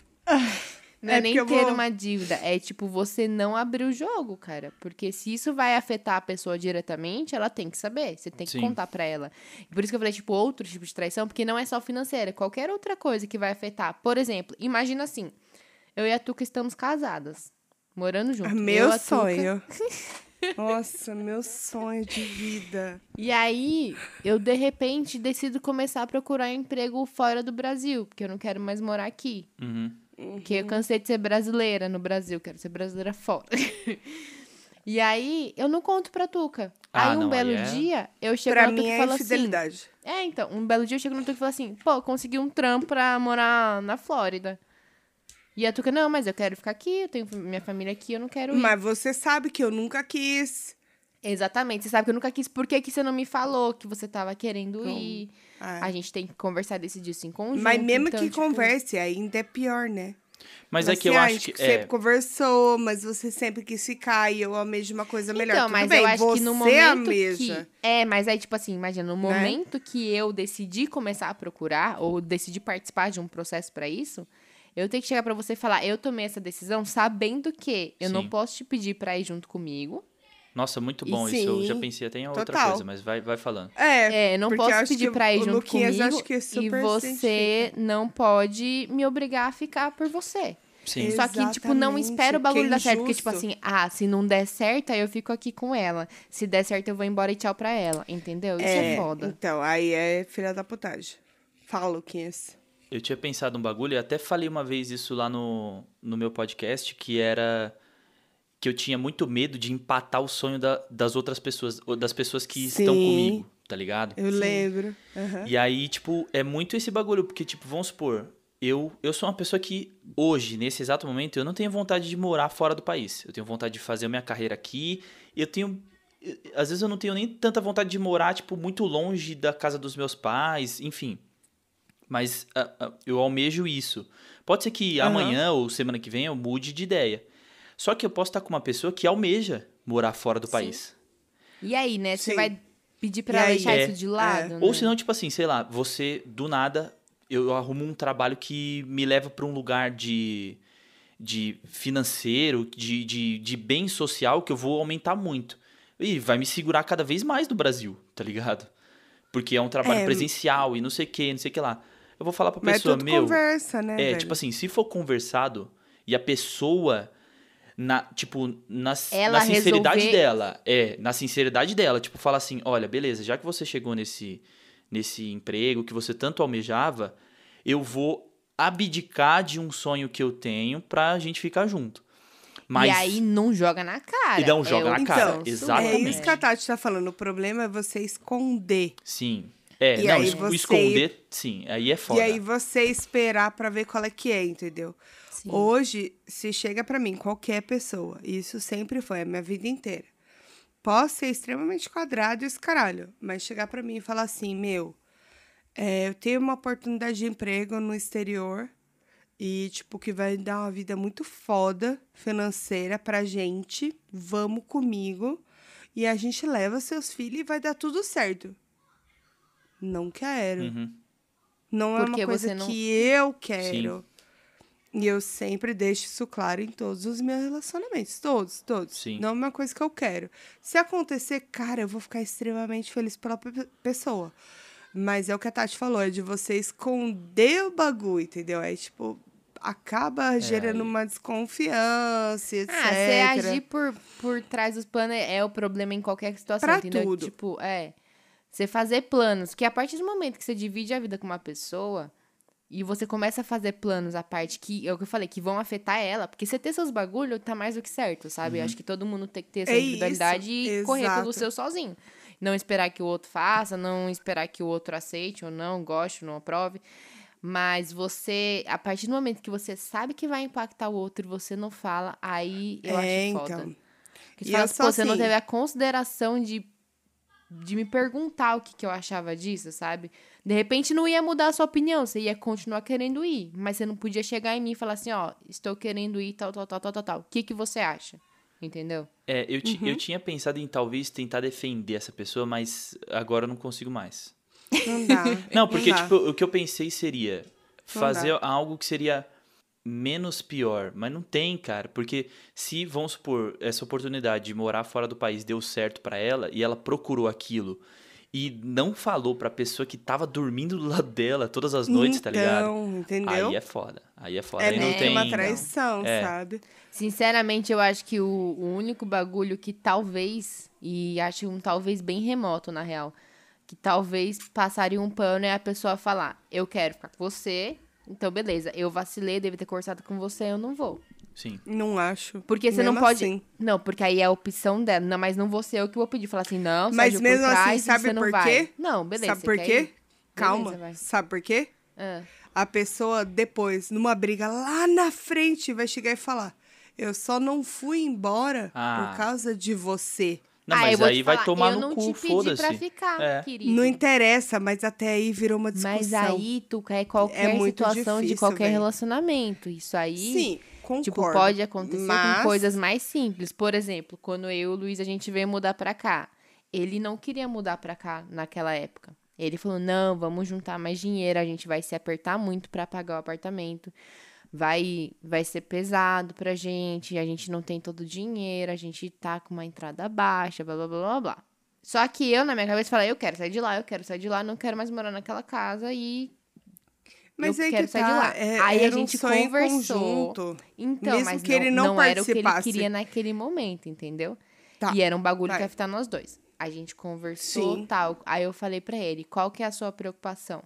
Não é, É nem ter vou- uma dívida, é tipo você não abrir o jogo, cara. Porque se isso vai afetar a pessoa diretamente, ela tem que saber. Você tem que Sim. contar pra ela. Por isso que eu falei, tipo, outro tipo de traição, porque não é só financeira, qualquer outra coisa que vai afetar. Por exemplo, imagina assim: eu e a Tuca estamos casadas, morando juntos. Meu Eu, sonho. Nossa, meu sonho de vida. E aí, eu de repente decido começar a procurar emprego fora do Brasil, porque eu não quero mais morar aqui. Uhum. Porque eu cansei de ser brasileira no Brasil, quero ser brasileira fora. E aí, eu não conto pra Tuca. Ah, aí um não, belo aí é- dia, eu chego Pra na Tuca e é falo assim. É, então, um belo dia eu chego no Tuca e falo assim, pô, consegui um trampo pra morar na Flórida. E a Tuca, não, mas eu quero ficar aqui, eu tenho minha família aqui, eu não quero ir. Mas você sabe que eu nunca quis. Exatamente, você sabe que eu nunca quis. Por que, que você não me falou que você tava querendo Então, ir? Ah. A gente tem que conversar desse dia em conjunto. Mas mesmo então, que tipo, converse, ainda é pior, né? Mas é que eu Assim, ah, a acho que. sempre É, conversou, mas você sempre quis ficar e eu almejo uma coisa melhor. Então, Tudo mas bem, eu acho você que no momento almeja. que... É, mas aí, tipo assim, imagina, no Né? momento que eu decidi começar a procurar, ou decidi participar de um processo pra isso, eu tenho que chegar pra você e falar, eu tomei essa decisão sabendo que eu não Sim. posso te pedir pra ir junto comigo. Nossa, muito E bom isso. Eu já pensei até em outra total. coisa, mas vai, vai falando. É, É, eu não posso acho pedir que pra ir junto Luquinhas comigo acho que e super se você não pode me obrigar a ficar por você. Sim. Só que, tipo, não espera o bagulho que dar certo. Porque, tipo assim, ah, se não der certo, aí eu fico aqui com ela. Se der certo, eu vou embora e tchau pra ela. Entendeu? Isso é, foda. Então, aí é filha da putagem. Fala, Luquinhas. Eu tinha pensado um bagulho, e até falei uma vez isso lá no, no meu podcast, que era que eu tinha muito medo de empatar o sonho da- das outras pessoas, ou das pessoas que estão Sim. comigo, tá ligado? Eu lembro. Aham. E aí, tipo, é muito esse bagulho, porque, tipo, vamos supor, eu, eu sou uma pessoa que, hoje, nesse exato momento, eu não tenho vontade de morar fora do país. Eu tenho vontade de fazer a minha carreira aqui, e eu tenho. eu- Às vezes eu não tenho nem tanta vontade de morar, tipo, muito longe da casa dos meus pais, enfim. Mas ah, ah, eu almejo isso. Pode ser que Aham. amanhã ou semana que vem eu mude de ideia. Só que eu posso estar com uma pessoa que almeja morar fora do Sim. país. E aí, né? Você vai pedir pra ela deixar É. isso de lado? É. né? Ou senão, tipo assim, sei lá, você, do nada, eu arrumo um trabalho que me leva pra um lugar de, de financeiro, de, de, de bem social, que eu vou aumentar muito. E vai me segurar cada vez mais do Brasil, tá ligado? Porque é um trabalho É. presencial e não sei o que, não sei o que lá. Eu vou falar pra Mas é pessoa, tudo meu. conversa, né, É, velho? tipo assim, se for conversado e a pessoa na, tipo, na, Ela na sinceridade resolver- dela, é, na sinceridade dela, tipo, fala assim, olha, beleza, já que você chegou nesse nesse emprego que você tanto almejava, eu vou abdicar de um sonho que eu tenho pra gente ficar junto. Mas E aí não joga na cara. E não joga É na o cara, exatamente. É isso que a Tati tá falando. O problema é você esconder. sim. É, E não, aí você- esconder, sim, aí é foda. E aí você esperar pra ver qual é que é, entendeu? Sim. Hoje, se chega pra mim, qualquer pessoa, e isso sempre foi a minha vida inteira. Posso ser extremamente quadrado e esse caralho, mas chegar pra mim e falar assim, meu, é, eu tenho uma oportunidade de emprego no exterior e, tipo, que vai dar uma vida muito foda financeira pra gente, vamos comigo, e a gente leva seus filhos e vai dar tudo certo. Não quero. Uhum. Não é Porque uma coisa não- que eu quero. E eu sempre deixo isso claro em todos os meus relacionamentos. Todos, todos. Sim. Não é uma coisa que eu quero. Se acontecer, cara, eu vou ficar extremamente feliz pela pe- pessoa. Mas é o que a Tati falou, é de você esconder o bagulho, entendeu? É tipo, acaba gerando aí- uma desconfiança, etc. Ah, você agir por, por trás dos planos é é o problema em qualquer situação, Pra entendeu? tudo. Tipo, é. Você fazer planos, que a partir do momento que você divide a vida com uma pessoa e você começa a fazer planos a parte que, é o que eu falei, que vão afetar ela, porque você ter seus bagulho tá mais do que certo, sabe? Acho que todo mundo tem que ter essa É individualidade isso, e correr pelo exato. seu sozinho. Não esperar que o outro faça, não esperar que o outro aceite ou não, goste, não aprove. Mas você, a partir do momento que você sabe que vai impactar o outro e você não fala, aí eu é, acho então. Que E você fala, assim, você não assim. teve a consideração de, de me perguntar o que, que eu achava disso, sabe? De repente não ia mudar a sua opinião, você ia continuar querendo ir. Mas você não podia chegar em mim e falar assim, ó, estou querendo ir, tal, tal, tal, tal, tal, tal. O que, que você acha? Entendeu? É, eu, ti- Uhum. eu tinha pensado em talvez tentar defender essa pessoa, mas agora eu não consigo mais. Não dá. Não, porque, dá. tipo, o que eu pensei seria Não fazer algo que seria menos pior. Mas não tem, cara. Porque se, vamos supor, essa oportunidade de morar fora do país deu certo pra ela e ela procurou aquilo e não falou pra pessoa que tava dormindo do lado dela todas as noites, tá ligado? Então, entendeu? Aí é foda. Aí é foda. É aí não tem. uma traição, É. sabe? Sinceramente, eu acho que o, o único bagulho que talvez, e acho um talvez bem remoto, na real, que talvez passaria um pano é a pessoa falar, eu quero ficar com você, então beleza, eu vacilei, devo ter conversado com você, eu não vou. Sim. Não acho. Porque você não Mesmo pode. assim. Não, porque aí é a opção dela. Não, mas não vou ser eu que vou pedir. Falar assim, não, Mas Sérgio, mesmo por assim, trás, sabe você não por quê? Não, beleza. Sabe por quê? Calma. Beleza, vai. Sabe por quê? Ah. A pessoa depois, numa briga lá na frente, vai chegar e falar: Eu só não fui embora Ah. por causa de você. Não, Ah, eu mas vou aí te vai falar, tomar eu no não cu, te pedi pra foda-se. ficar, É. querido. Não interessa, mas até aí virou uma discussão. Mas aí, tu quer qualquer É muito situação de difícil, qualquer véi. relacionamento. Isso aí, Sim, concordo. tipo, pode acontecer mas... com coisas mais simples. Por exemplo, quando eu e o Luiz a gente veio mudar pra cá, ele não queria mudar pra cá naquela época. Ele falou: "Não, vamos juntar mais dinheiro, a gente vai se apertar muito pra pagar o apartamento. Vai vai ser pesado pra gente, a gente não tem todo o dinheiro, a gente tá com uma entrada baixa, blá blá blá blá blá". Só que eu, na minha cabeça, falei, eu quero sair de lá, eu quero sair de lá, não quero mais morar naquela casa e Mas eu aí quero que sair de tá, lá. é- Aí a um gente em conversou. conjunto. Então, Mesmo mas que ele não, não não era o que ele queria naquele momento, entendeu? Tá, E era um bagulho que vai. ia afetar nós dois. A gente conversou Sim. tal. Aí eu falei pra ele, qual que é a sua preocupação?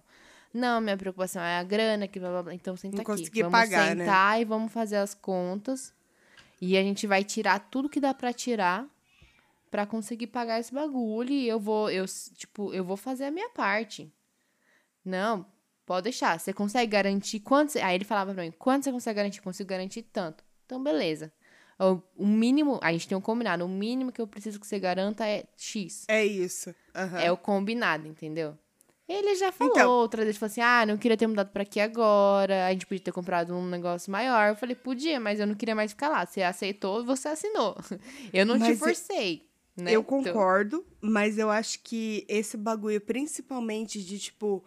Não, minha preocupação é a grana, que blá blá blá. Então senta Não aqui. consegui vamos pagar, né? sentar e vamos fazer as contas. E a gente vai tirar tudo que dá pra tirar pra conseguir pagar esse bagulho. E eu vou, eu, tipo, eu vou fazer a minha parte. Não, pode deixar. Você consegue garantir quanto? você- Aí ele falava pra mim, quanto você consegue garantir? Consigo garantir tanto. Então, beleza. O, mínimo, a gente tem um combinado, o mínimo que eu preciso que você garanta é X. É isso. aham. É o combinado, entendeu? Ele já falou Então- outra vez, falou assim, ah, não queria ter mudado pra aqui agora, a gente podia ter comprado um negócio maior. Eu falei, podia, mas eu não queria mais ficar lá. Você aceitou, você assinou. Eu não te Mas eu- forcei, né? Eu Então- concordo, mas eu acho que esse bagulho, principalmente de tipo,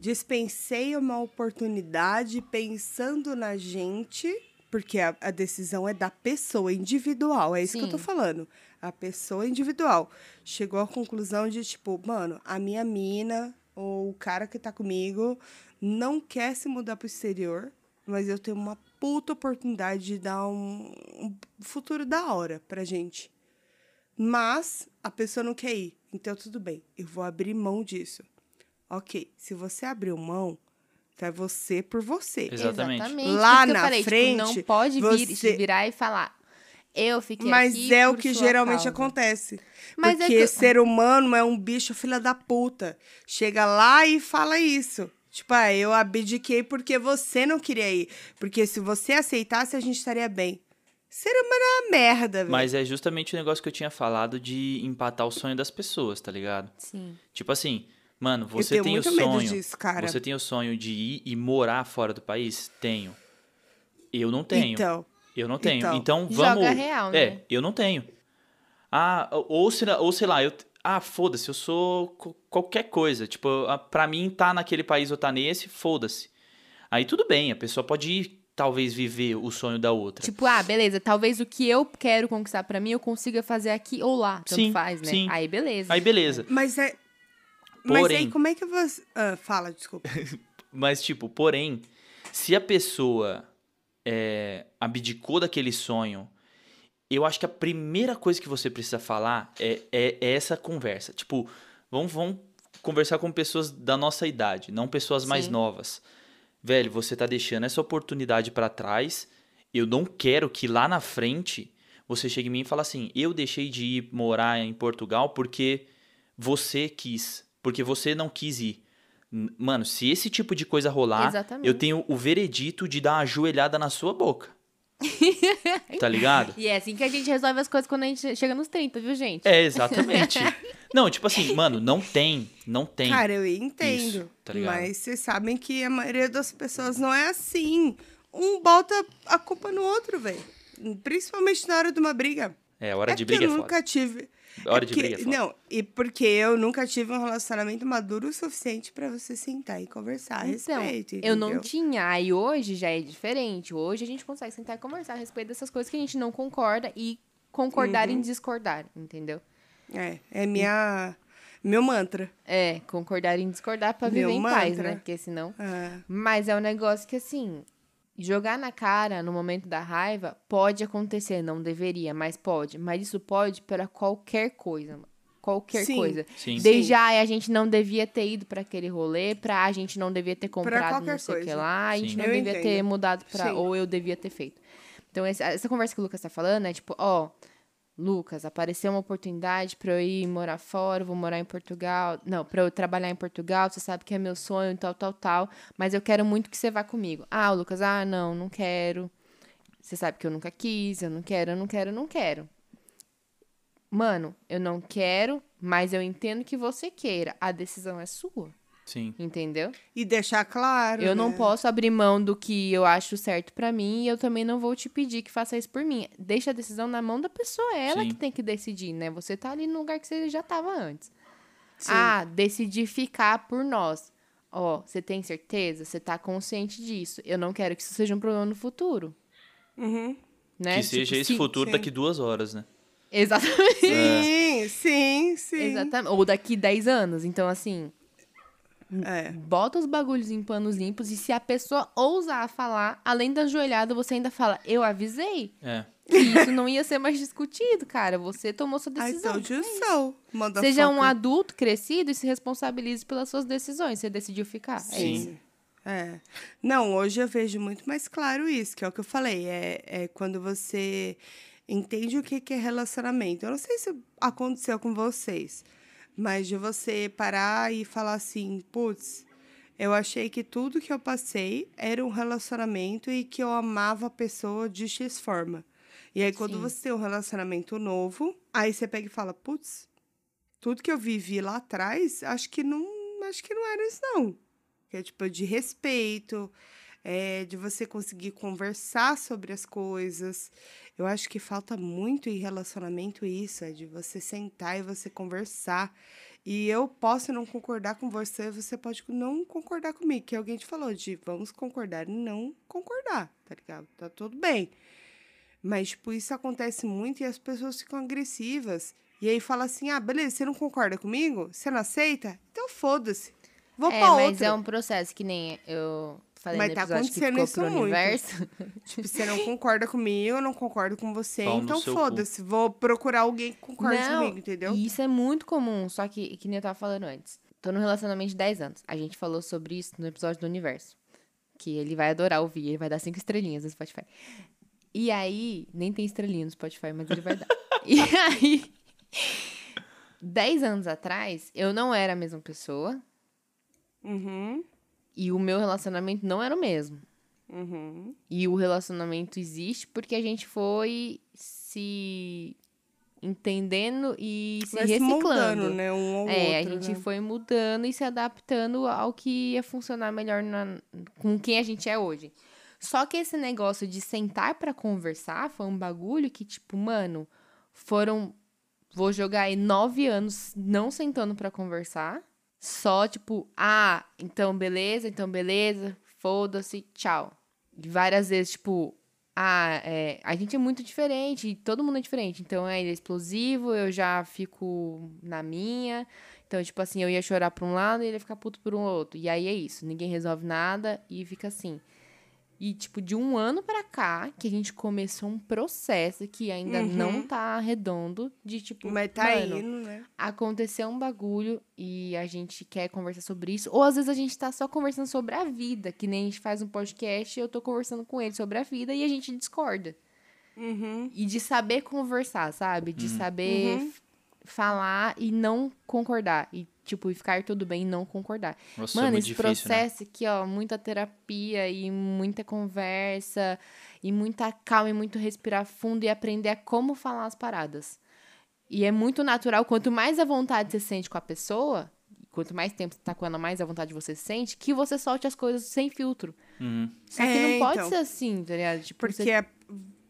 dispensei uma oportunidade pensando na gente, porque a, a decisão é da pessoa individual, é isso que eu tô Sim. falando. A pessoa individual chegou à conclusão de tipo, mano, a minha mina ou o cara que tá comigo não quer se mudar pro exterior, mas eu tenho uma puta oportunidade de dar um, um futuro da hora pra gente. Mas a pessoa não quer ir. Então, tudo bem, eu vou abrir mão disso. Ok, se você abriu mão, tá você por você. Exatamente. Lá na falei, tipo, frente, não pode vir, você- virar e falar. Eu fiquei Mas aqui é o que geralmente causa." acontece. Mas é Porque que- ser humano é um bicho filha da puta. Chega lá e fala isso. Tipo, ah, eu abdiquei porque você não queria ir. Porque se você aceitasse, a gente estaria bem. Ser humano é uma merda, velho. Mas é justamente o negócio que eu tinha falado de empatar o sonho das pessoas, tá ligado? Sim. Tipo assim, mano, eu você tenho tem o muito medo sonho. disso, cara. Você tem o sonho de ir e morar fora do país? Tenho. Eu não tenho. Então, Eu não tenho. Então. Então, Joga vamos. real, é, né? eu não tenho. Ah, ou, sei lá- ou sei lá, eu. Ah, foda-se, eu sou qualquer coisa. Tipo, ah, pra mim, tá naquele país ou tá nesse, foda-se. Aí tudo bem, a pessoa pode ir, talvez, viver o sonho da outra. Tipo, ah, beleza, talvez o que eu quero conquistar pra mim eu consiga fazer aqui ou lá. Tanto Sim, faz, né? sim. Aí beleza. Aí beleza. mas é. Mas Porém- aí, como é que você. Ah, fala, desculpa. Mas, tipo, porém, se a pessoa é, abdicou daquele sonho, eu acho que a primeira coisa que você precisa falar é, é- é essa conversa. Tipo, vamos, vamos conversar com pessoas da nossa idade, não pessoas mais Sim. novas. Velho, você tá deixando essa oportunidade pra trás. Eu não quero que lá na frente você chegue em mim e fale assim: eu deixei de ir morar em Portugal porque você quis, porque você não quis ir. Mano, se esse tipo de coisa rolar, Exatamente. eu tenho o veredito de dar uma ajoelhada na sua boca. tá ligado? E é assim que a gente resolve as coisas quando a gente chega nos 30, viu, gente? É, exatamente. não, tipo assim, mano, não tem, não tem. Cara, eu entendo. Isso, tá ligado? mas vocês sabem que a maioria das pessoas não é assim. Um bota a culpa no outro, velho. Principalmente na hora de uma briga. é, hora é de briga é eu foda. nunca tive. Hora é de porque- briga foda. Não, e porque eu nunca tive um relacionamento maduro o suficiente pra você sentar e conversar a Então, respeito. eu não entendeu? tinha. Aí hoje já é diferente. Hoje a gente consegue sentar e conversar a respeito dessas coisas que a gente não concorda e concordar Uhum. em discordar, entendeu? É, é minha. Meu mantra. É, concordar em discordar pra Meu viver em paz, mantra. né? Porque senão. É. Mas é um negócio que, assim, jogar na cara no momento da raiva pode acontecer, não deveria, mas pode. Mas isso pode para qualquer coisa, mano. Qualquer Sim. coisa. Sim. Desde, ai, a gente não devia ter ido pra aquele rolê, pra a gente não devia ter comprado não sei o que lá, a gente Sim. não Eu devia ter entendo. mudado pra. Sim. Ou eu devia ter feito. Então, esse- essa conversa que o Lucas tá falando é tipo, ó, Lucas, apareceu uma oportunidade pra eu ir morar fora, vou morar em Portugal. Não, pra eu trabalhar em Portugal, você sabe que é meu sonho, tal, tal, tal. Mas eu quero muito que você vá comigo. Ah, Lucas, ah, não, não quero. Você sabe que eu nunca quis, eu não quero, eu não quero, eu não quero. Mano, eu não quero, mas eu entendo que você queira. A decisão é sua, Sim. entendeu? E deixar claro. Eu não né? posso abrir mão do que eu acho certo pra mim e eu também não vou te pedir que faça isso por mim. Deixa a decisão na mão da pessoa, é ela Sim. que tem que decidir, né? Você tá ali no lugar que você já tava antes. Sim. Ah, decidir ficar por nós. Ó, você tem certeza? Você tá consciente disso? Eu não quero que isso seja um problema no futuro, Uhum. né? que Tipo, seja esse sim, futuro sim. daqui duas horas, né? Exatamente. Sim, sim, sim. Exatamente. Ou daqui 10 anos. Então, assim, É. bota os bagulhos em panos limpos e se a pessoa ousar falar, além da joelhada, você ainda fala, eu avisei É. que isso não ia ser mais discutido, cara. Você tomou sua I decisão. told you. Manda Seja um adulto crescido e se responsabilize pelas suas decisões. Você decidiu ficar. É Sim. isso. É. Não, hoje eu vejo muito mais claro isso, que é o que eu falei. É, é quando você entende o que que é relacionamento. Eu não sei se aconteceu com vocês, mas de você parar e falar assim, putz, eu achei que tudo que eu passei era um relacionamento e que eu amava a pessoa de X forma. E aí, quando Sim. você tem um relacionamento novo, aí você pega e fala, putz, tudo que eu vivi lá atrás, acho que não, acho que não era isso, não. Que é tipo de respeito, é, de você conseguir conversar sobre as coisas. Eu acho que falta muito em relacionamento isso, é de você sentar e você conversar. E eu posso não concordar com você, você pode não concordar comigo, que alguém te falou de vamos concordar e não concordar, tá ligado? Tá tudo bem. Mas, tipo, isso acontece muito e as pessoas ficam agressivas. E aí fala assim: ah, beleza, você não concorda comigo? Você não aceita? Então foda-se. Vou É, pra mas outra. é um processo que nem eu falei Mas no tá acontecendo isso muito. universo. Tipo, você não concorda comigo, eu não concordo com você, Pau então foda-se. Vou procurar alguém que concorde Não, comigo, entendeu? E isso é muito comum, só que, que nem eu tava falando antes. Tô num relacionamento de 10 anos. A gente falou sobre isso no episódio do Universo. Que ele vai adorar ouvir, ele vai dar cinco estrelinhas no Spotify. E aí, nem tem estrelinha no Spotify, mas ele vai dar. e aí, 10 anos atrás, eu não era a mesma pessoa Uhum, e o meu relacionamento não era o mesmo. uhum. E o relacionamento existe porque a gente foi se entendendo e se Vai reciclando. né? Um ao É, outro, a gente né? foi mudando e se adaptando ao que ia funcionar melhor na- com quem a gente é hoje. Só que esse negócio de sentar pra conversar foi um bagulho que, tipo, mano, foram. Vou jogar aí nove anos não sentando pra conversar. Só, tipo, ah, então beleza, então beleza, foda-se, tchau. E várias vezes, tipo, ah, é, a gente é muito diferente, todo mundo é diferente. Então, é, ele é explosivo, eu já fico na minha. Então, tipo assim, eu ia chorar pra um lado e ele ia ficar puto por um outro. E aí é isso, ninguém resolve nada e fica assim. E, tipo, de um ano pra cá, que a gente começou um processo que ainda Uhum. não tá redondo, de tipo, Mas tá mano, indo, né? aconteceu um bagulho e a gente quer conversar sobre isso. Ou às vezes a gente tá só conversando sobre a vida, que nem a gente faz um podcast e eu tô conversando com ele sobre a vida e a gente discorda. Uhum. E de saber conversar, sabe? De saber Uhum. Falar e não concordar. E, tipo, ficar tudo bem e não concordar. Nossa, é Mano, muito esse difícil, né? processo aqui, ó, muita terapia e muita conversa e muita calma e muito respirar fundo e aprender a como falar as paradas. E é muito natural, quanto mais à vontade você sente com a pessoa, quanto mais tempo você tá com ela, mais à vontade você sente, que você solte as coisas sem filtro. Uhum. Só que É, não pode então. ser assim, tá ligado? Tipo, Porque você- é...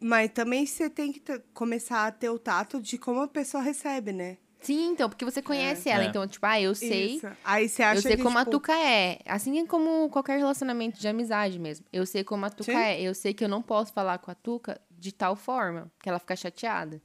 Mas também você tem que começar a ter o tato de como a pessoa recebe, né? Sim, então, porque você conhece ela. É. Então, tipo, ah, eu sei. Isso. Aí você acha Eu sei que, como a tipo, Tuca é. Assim como qualquer relacionamento de amizade mesmo. Eu sei como a Tuca Sim. é. Eu sei que eu não posso falar com a Tuca de tal forma que ela fica chateada.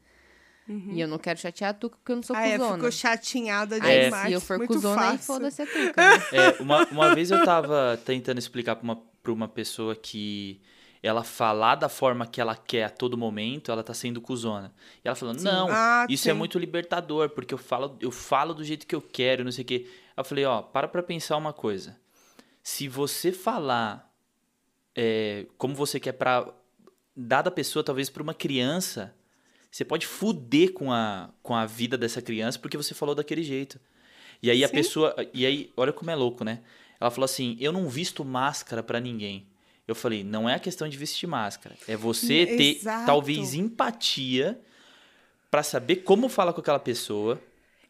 E eu não quero chatear a Tuca porque eu não sou Ah, é, cuzona. ficou chatinhada Aí, demais. se eu for muito cuzona, aí fácil. foda-se a Tuca. né? É, uma, uma vez eu tava tentando explicar pra uma, pra uma pessoa que ela falar da forma que ela quer a todo momento, ela tá sendo cuzona. E ela falando, não, Ah, isso é sim. muito libertador, porque eu falo, eu falo do jeito que eu quero, não sei o quê. Eu falei, ó, para pra pensar uma coisa. Se você falar é, como você quer pra dada a pessoa, talvez para uma criança, você pode fuder com a, com a vida dessa criança porque você falou daquele jeito. E aí a Sim. pessoa. E aí, olha como é louco, né? Ela falou assim: eu não visto máscara pra ninguém. Eu falei, não é a questão de vestir máscara. É você ter, Exato. talvez, empatia pra saber como fala com aquela pessoa.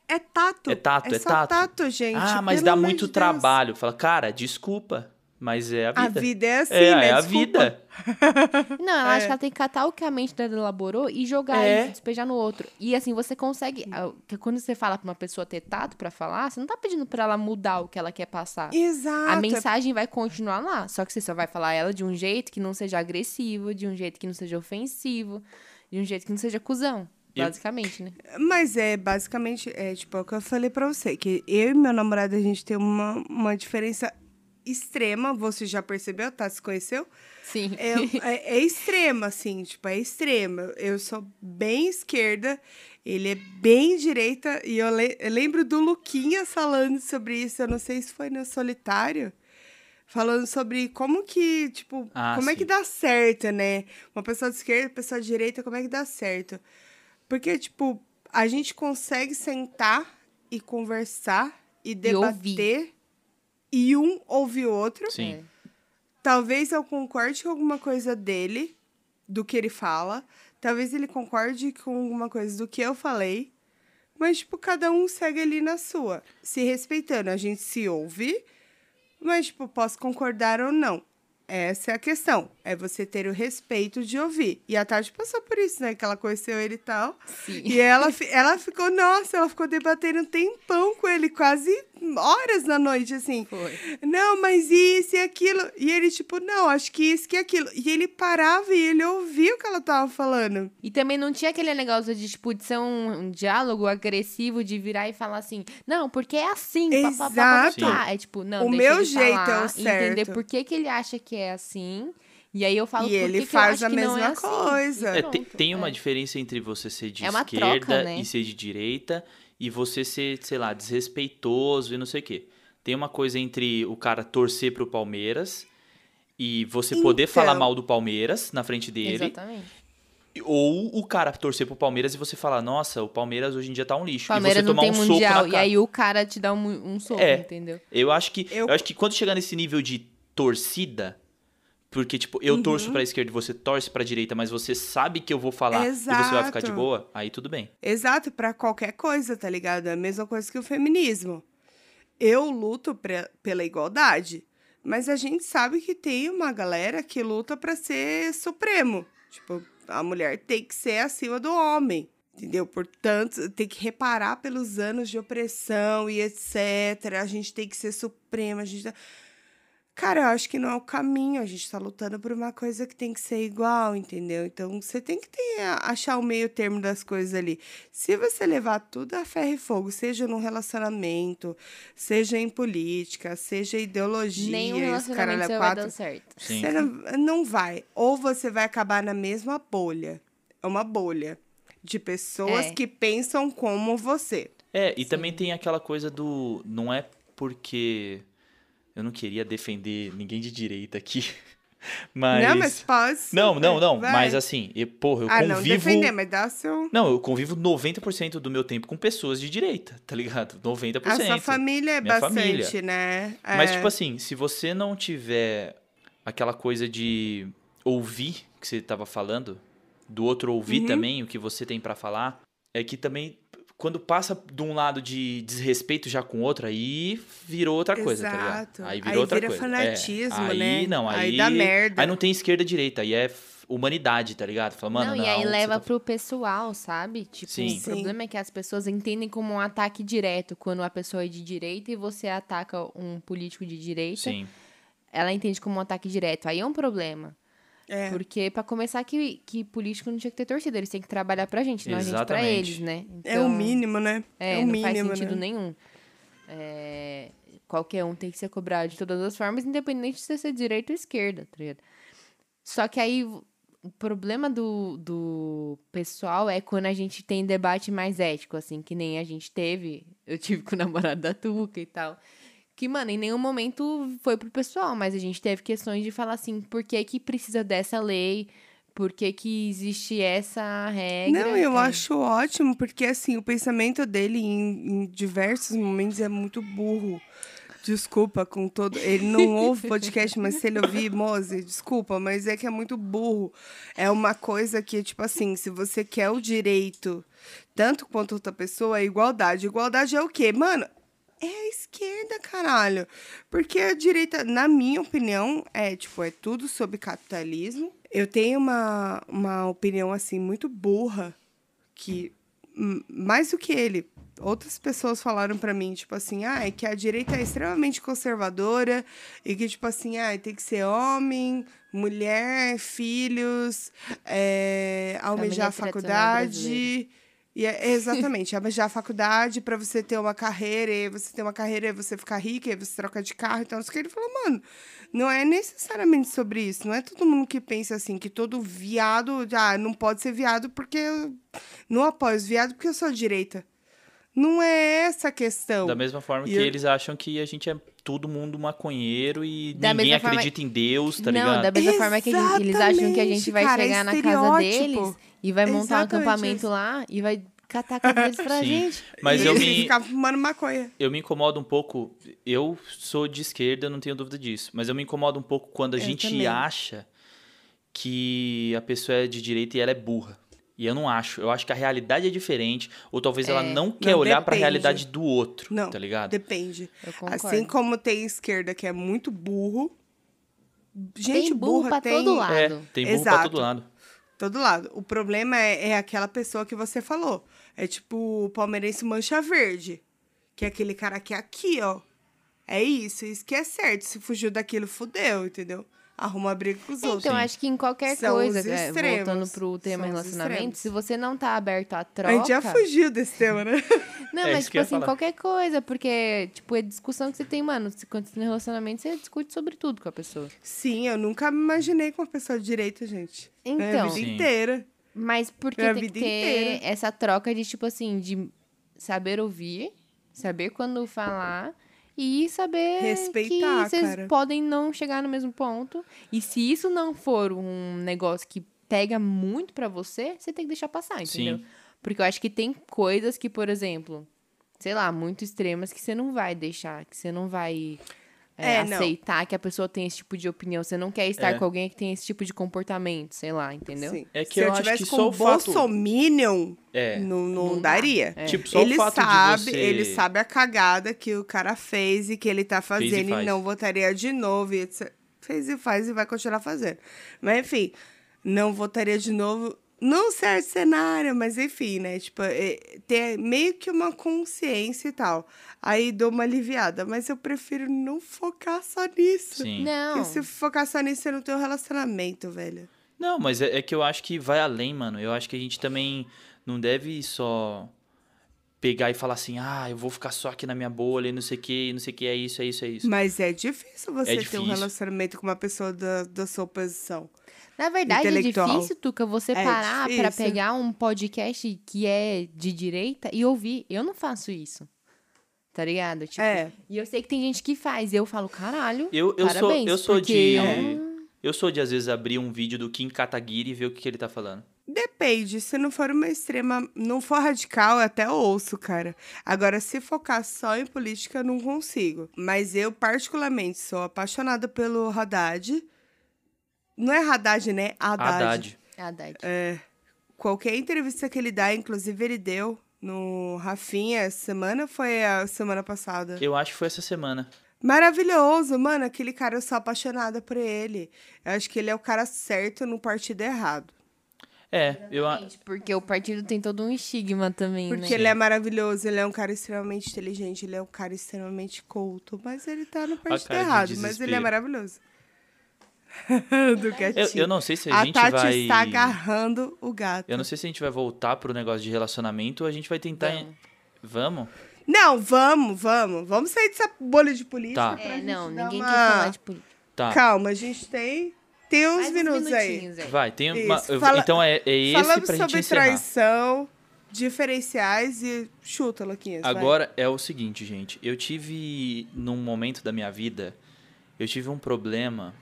É tato. É tato, é só tato. gente. ah, mas pelo dá muito de Deus. trabalho. Fala, cara, desculpa, mas é a vida. A vida é assim, é, né? é a vida. Não, ela acha É. que ela tem que catar o que a mente dela elaborou e jogar É. isso, despejar no outro. E assim, você consegue. ah, que Quando você fala pra uma pessoa ter tato pra falar, você não tá pedindo pra ela mudar o que ela quer passar. Exato. A mensagem vai continuar lá, só que você só vai falar ela de um jeito que não seja agressivo, de um jeito que não seja ofensivo, de um jeito que não seja cuzão, Eu- basicamente, né? Mas é basicamente, é tipo é o que eu falei pra você, que eu e meu namorado, a gente tem uma, uma diferença extrema. Você já percebeu, tá? Se conheceu? Sim. É, é, é extrema, assim, tipo, é extrema. Eu sou bem esquerda, ele é bem direita, e eu, le- eu lembro do Luquinhas falando sobre isso, eu não sei se foi no Solitário, falando sobre como que, tipo, Ah, como é sim. que dá certo, né? Uma pessoa de esquerda, uma pessoa de direita, como é que dá certo? Porque, tipo, a gente consegue sentar e conversar e debater e um ouvir o outro. Sim. É. Talvez eu concorde com alguma coisa dele, do que ele fala. Talvez ele concorde com alguma coisa do que eu falei. Mas, tipo, cada um segue ali na sua. Se respeitando. A gente se ouve, mas, tipo, posso concordar ou não. Essa é a questão. É você ter o respeito de ouvir. E a Tati passou por isso, né? Que ela conheceu ele e tal. Sim. E ela, ela ficou, nossa, ela ficou debatendo um tempão com ele, quase horas na noite, assim. Foi. Não, mas isso e aquilo. E ele, tipo, não, acho que isso que aquilo. E ele parava e ele ouvia o que ela tava falando. E também não tinha aquele negócio de, tipo, de ser um, um diálogo agressivo, de virar e falar assim, não, porque é assim, pá, pá, pá, pá, Exato. pá. É tipo, não, O deixa meu ele jeito é o certo. Entender por que, que ele acha que é assim. E aí eu falo E por ele que que faz eu a que não é mesma assim. coisa. É, tem, tem uma é. diferença entre você ser de É uma esquerda troca, né? e ser de direita e você ser, sei lá, desrespeitoso e não sei o quê. Tem uma coisa entre o cara torcer pro Palmeiras e você poder Então. falar mal do Palmeiras na frente dele, Exatamente. ou o cara torcer pro Palmeiras e você falar, nossa, o Palmeiras hoje em dia tá um lixo. Palmeiras e você não tomar tem um soco mundial. na E cara. aí o cara te dá um, um soco, É. entendeu? Eu acho que Eu- eu... acho que quando chegar nesse nível de torcida, porque tipo, eu Uhum. torço pra esquerda e você torce pra direita, mas você sabe que eu vou falar e você vai ficar de Exato. boa, aí tudo bem. Exato, pra qualquer coisa, tá ligado? É a mesma coisa que o feminismo. Eu luto pra, pela igualdade, mas a gente sabe que tem uma galera que luta pra ser supremo. Tipo, a mulher tem que ser acima do homem. Entendeu? Portanto, tem que reparar pelos anos de opressão e etc. A gente tem que ser suprema. A gente tá... Cara, eu acho que não é o caminho. A gente tá lutando por uma coisa que tem que ser igual, entendeu? Então você tem que ter, achar o meio termo das coisas ali. Se você levar tudo a ferro e fogo, seja num relacionamento, seja em política, seja ideologia, Nenhum relacionamento caralho a seu vai quatro, dar certo. Sim. você não, não vai. Ou você vai acabar na mesma bolha. É uma bolha de pessoas É. que pensam como você. É, e também tem aquela coisa do. Não é porque. Eu não queria defender ninguém de direita aqui. Mas. Não, mas pode. Não, não, não. Vai. Mas assim, eu, porra, eu ah, não convivo. defender, mas dá seu. Não, eu convivo 90% do meu tempo com pessoas de direita, tá ligado? 90%. A sua família é Minha bastante, família. né? Mas, É. tipo assim, se você não tiver aquela coisa de ouvir que você tava falando, do outro ouvir Uhum. também o que você tem pra falar, é que também, quando passa de um lado de desrespeito já com o outro, aí virou outra coisa, tá Exato. ligado? Aí virou Aí outra vira coisa. fanatismo, é. aí, né? Não, aí, Aí dá merda. Aí não tem esquerda e direita, aí é humanidade, tá ligado? Fala, mano, não, não, e aí leva tá- pro pessoal, sabe? Tipo, Sim. o problema é que as pessoas entendem como um ataque direto. Quando a pessoa é de direita e você ataca um político de direita, Sim. ela entende como um ataque direto. Aí é um problema. É. Porque, pra começar, que, que político não tinha que ter torcida. Eles têm que trabalhar pra gente, não a gente pra Exatamente. eles, né? É o Então, mínimo, né? É, o não mínimo, faz sentido né? nenhum. É, qualquer um tem que ser cobrado de todas as formas, independente de ser direita ou esquerda, tá ligado? Só que aí o problema do, do pessoal é quando a gente tem debate mais ético, assim, que nem a gente teve. Eu tive com o namorado da Tuca e tal. Que, mano, em nenhum momento foi pro pessoal, mas a gente teve questões de falar assim, por que que precisa dessa lei? por que, que existe essa regra. Não, eu é. acho ótimo, porque assim, o pensamento dele em, em diversos momentos é muito burro. Desculpa com todo. Ele não ouve podcast, mas se ele ouvir, Mose, desculpa, mas é que é muito burro. É uma coisa que, tipo assim, se você quer o direito, tanto quanto outra pessoa, é igualdade. Igualdade é o quê? Mano, é a esquerda, caralho. Porque a direita, na minha opinião, é tipo, é tudo sobre capitalismo. Eu tenho uma, uma opinião, assim, muito burra, que mais do que ele, outras pessoas falaram pra mim, tipo assim, ah, é que a direita é extremamente conservadora e que, tipo assim, ah, tem que ser homem, mulher, filhos, é, almejar a faculdade. E é, exatamente, almejar a faculdade pra você ter uma carreira, e você ter uma carreira, e você ficar rica, e você troca de carro, então o que. Ele falou, mano, não é necessariamente sobre isso. Não é todo mundo que pensa assim, que todo viado, ah, não pode ser viado porque eu não apoio os viados porque eu sou direita. Não é essa a questão. Da mesma forma E que eu- eles acham que a gente é todo mundo maconheiro e Da ninguém forma- acredita em Deus, tá não, ligado? da mesma forma que gente- eles acham que a gente vai cara, é chegar na casa deles e vai montar um Exatamente acampamento isso. lá e vai catar deles pra Sim. gente. Mas e eu me, ficavam fumando maconha. eu me incomodo um pouco. Eu sou de esquerda, não tenho dúvida disso. Mas eu me incomodo um pouco quando a Eu gente também. acha que a pessoa é de direita e ela é burra. E eu não acho. Eu acho que a realidade é diferente. Ou talvez ela É. não quer Não, olhar pra depende. realidade do outro, Não, tá ligado? Depende. Eu concordo. Assim como tem esquerda que é muito burro. Gente tem burro burra pra tem todo lado. É, tem burro pra Exato. todo lado. todo lado. O problema é, é aquela pessoa que você falou. É tipo o palmeirense mancha verde. Que é aquele cara que é aqui, ó. É isso, isso que é certo. Se fugiu daquilo, fudeu, entendeu? Arruma briga com os outros. Então, acho que em qualquer São coisa, os é, extremos. voltando pro tema São relacionamento, se você não tá aberto à troca. A gente já fugiu desse tema, né? Não, É mas tipo assim, falar. qualquer coisa, porque, tipo, é discussão que você tem, mano. Quando você tem relacionamento, você discute sobre tudo com a pessoa. Sim, eu nunca me imaginei com uma pessoa de direita, gente. Minha Então. vida Sim. inteira. Mas porque Minha tem que ter inteira. essa troca de, tipo assim, de saber ouvir, saber quando falar e saber Respeitar, que vocês cara. podem não chegar no mesmo ponto. E se isso não for um negócio que pega muito pra você, você tem que deixar passar, entendeu? Sim. Porque eu acho que tem coisas que, por exemplo, sei lá, muito extremas que você não vai deixar, que você não vai é, É, não. aceitar que a pessoa tem esse tipo de opinião. Você não quer estar É. com alguém que tem esse tipo de comportamento, sei lá, entendeu? Sim. É que Se eu eu acho tivesse que com só o Bolsominion, É. não, não, Não daria. É. Tipo, só ele o fato sabe, de você... ele sabe a cagada que o cara fez e que ele tá e fazendo e, faz. não votaria de novo. E etc. Fez e faz e vai continuar fazendo. Mas enfim, não votaria de novo num certo cenário, mas enfim, né? Tipo, é, ter meio que uma consciência e tal. Aí dou uma aliviada, mas eu prefiro não focar só nisso. Sim. Não. Porque se focar só nisso, você não tem um relacionamento, velho. Não, mas é, é que eu acho que vai além, mano. Eu acho que a gente também não deve só pegar e falar assim, ah, eu vou ficar só aqui na minha bolha e não sei o que, não sei o que, é isso, é isso, é isso. Mas é difícil você ter um difícil. relacionamento com uma pessoa da, da sua posição. Na verdade, é difícil, Tuca, você É parar pra difícil. pegar um podcast que é de direita e ouvir. Eu não faço isso. Tá ligado? Tipo, É. E eu sei que tem gente que faz. E eu falo, caralho. Eu, eu sou, parabéns, eu sou de. eu É. não- Eu sou de, às vezes, abrir um vídeo do Kim Kataguiri e ver o que, que ele tá falando. Depende, se não for uma extrema, não for radical, eu até ouço, cara. Agora, se focar só em política, eu não consigo. Mas eu, particularmente, sou apaixonada pelo Haddad. Não é Haddad, né? Haddad. Haddad. Haddad. É, qualquer entrevista que ele dá, inclusive ele deu no Rafinha essa semana, foi a semana passada. Eu acho que foi essa semana. Maravilhoso, mano. Aquele cara, eu sou apaixonada por ele. Eu acho que ele é o cara certo no partido errado. É, eu. a- Gente, Porque o partido tem todo um estigma também, Porque né? ele é maravilhoso, ele é um cara extremamente inteligente, ele é um cara extremamente culto, mas ele tá no partido errado, mas ele é maravilhoso. Do Eu, gatinho. eu não sei se a, a gente Tati vai. está agarrando o gato. Eu não sei se a gente vai voltar pro negócio de relacionamento ou a gente vai tentar. Vamos. Vamos? Não, vamos, vamos. Vamos sair dessa bolha de política. Tá. pra É, gente não, dar ninguém uma- quer falar de política. Tá. Calma, a gente tem, tem uns Mais uns minutos aí. minutinhos aí. Vai, tem uma. Eu- fala- então é, é esse Falamos pra gente sobre encerrar. traição, diferenciais e chuta, Luquinhas. vai. Agora é o seguinte, gente. Eu tive, num momento da minha vida, eu tive um problema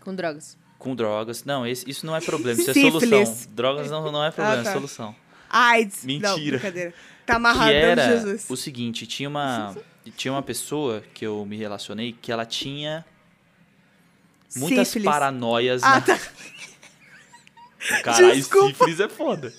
Com drogas. Com drogas. Não, esse- isso não é problema, isso é solução. Drogas não, não é problema, Ah, tá. é solução. AIDS. Não, Mentira. brincadeira. Tá amarrado que era Jesus. o seguinte, tinha uma, tinha uma pessoa que eu me relacionei que ela tinha muitas Sífilis. paranoias Ah, na... tá. Caralho, sífilis é foda.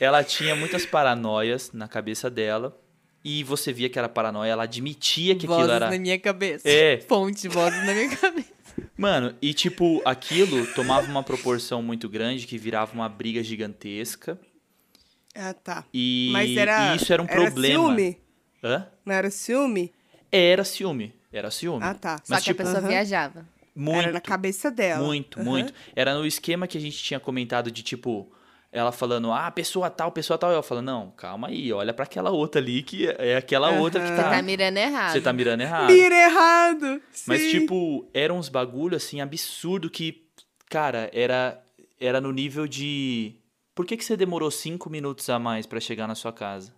ela tinha muitas paranoias na cabeça dela e você via que era paranoia, ela admitia que aquilo vozes era... na minha cabeça. É. Fonte, vozes na minha cabeça. Mano, e tipo, aquilo tomava uma proporção muito grande que virava uma briga gigantesca Ah, tá. e, Mas era. e isso era um problema. ciúme? Hã? Não era ciúme? Era ciúme, era ciúme. Ah, tá. Só Mas, que tipo, a pessoa aham. viajava. Muito, Era na cabeça dela. muito, Aham. muito. Era no esquema que a gente tinha comentado de tipo, ela falando, ah, pessoa tal, pessoa tal. Eu falo, não, calma aí, olha pra aquela outra ali que é aquela outra que Aham. Você tá. tá mirando errado. Você tá mirando errado. Mira errado. Mas, Sim. tipo, eram uns bagulho assim, absurdo que, cara, era, era no nível de. Por que, que você demorou cinco minutos a mais pra chegar na sua casa?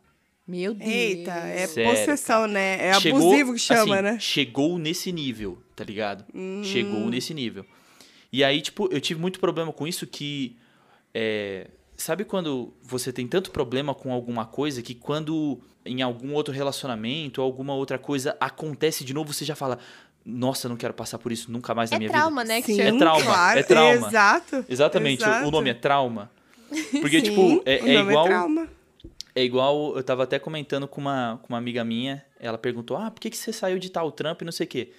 Meu Deus. Eita, é Sério, possessão, né? É Chegou, abusivo que chama, assim, né? Chegou nesse nível, tá ligado? Hum. Chegou nesse nível. E aí, tipo, eu tive muito problema com isso que. é, sabe quando você tem tanto problema com alguma coisa que quando em algum outro relacionamento ou alguma outra coisa acontece de novo, você já fala. Nossa, eu não quero passar por isso nunca mais na É minha trauma, vida. né? Que Sim. É trauma, claro, é trauma. Exato. Exatamente, o- exato. o nome é trauma. Porque, Sim, tipo, é, é nome igual. trauma. É igual, eu tava até comentando com uma, com uma amiga minha, ela perguntou, ah, por que, que você saiu de tal trampo e não sei o quê?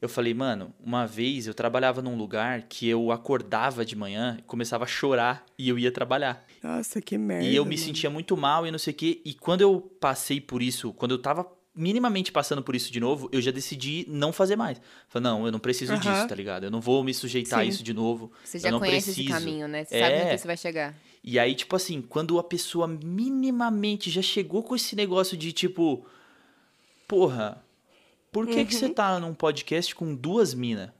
Eu falei, mano, uma vez eu trabalhava num lugar que eu acordava de manhã, começava a chorar e eu ia trabalhar. Nossa, que merda. e eu me mano. sentia muito mal e não sei o quê. E quando eu passei por isso, quando eu tava minimamente passando por isso de novo, eu já decidi não fazer mais. Falei, não, eu não preciso disso, tá ligado? Eu não vou me sujeitar a Sim. isso de novo. Você eu já não conhece esse preciso. caminho, né? Você É. sabe onde você vai chegar. E aí, tipo assim, quando a pessoa minimamente já chegou com esse negócio de tipo, porra, por que, que você Uhum. tá num podcast com duas minas?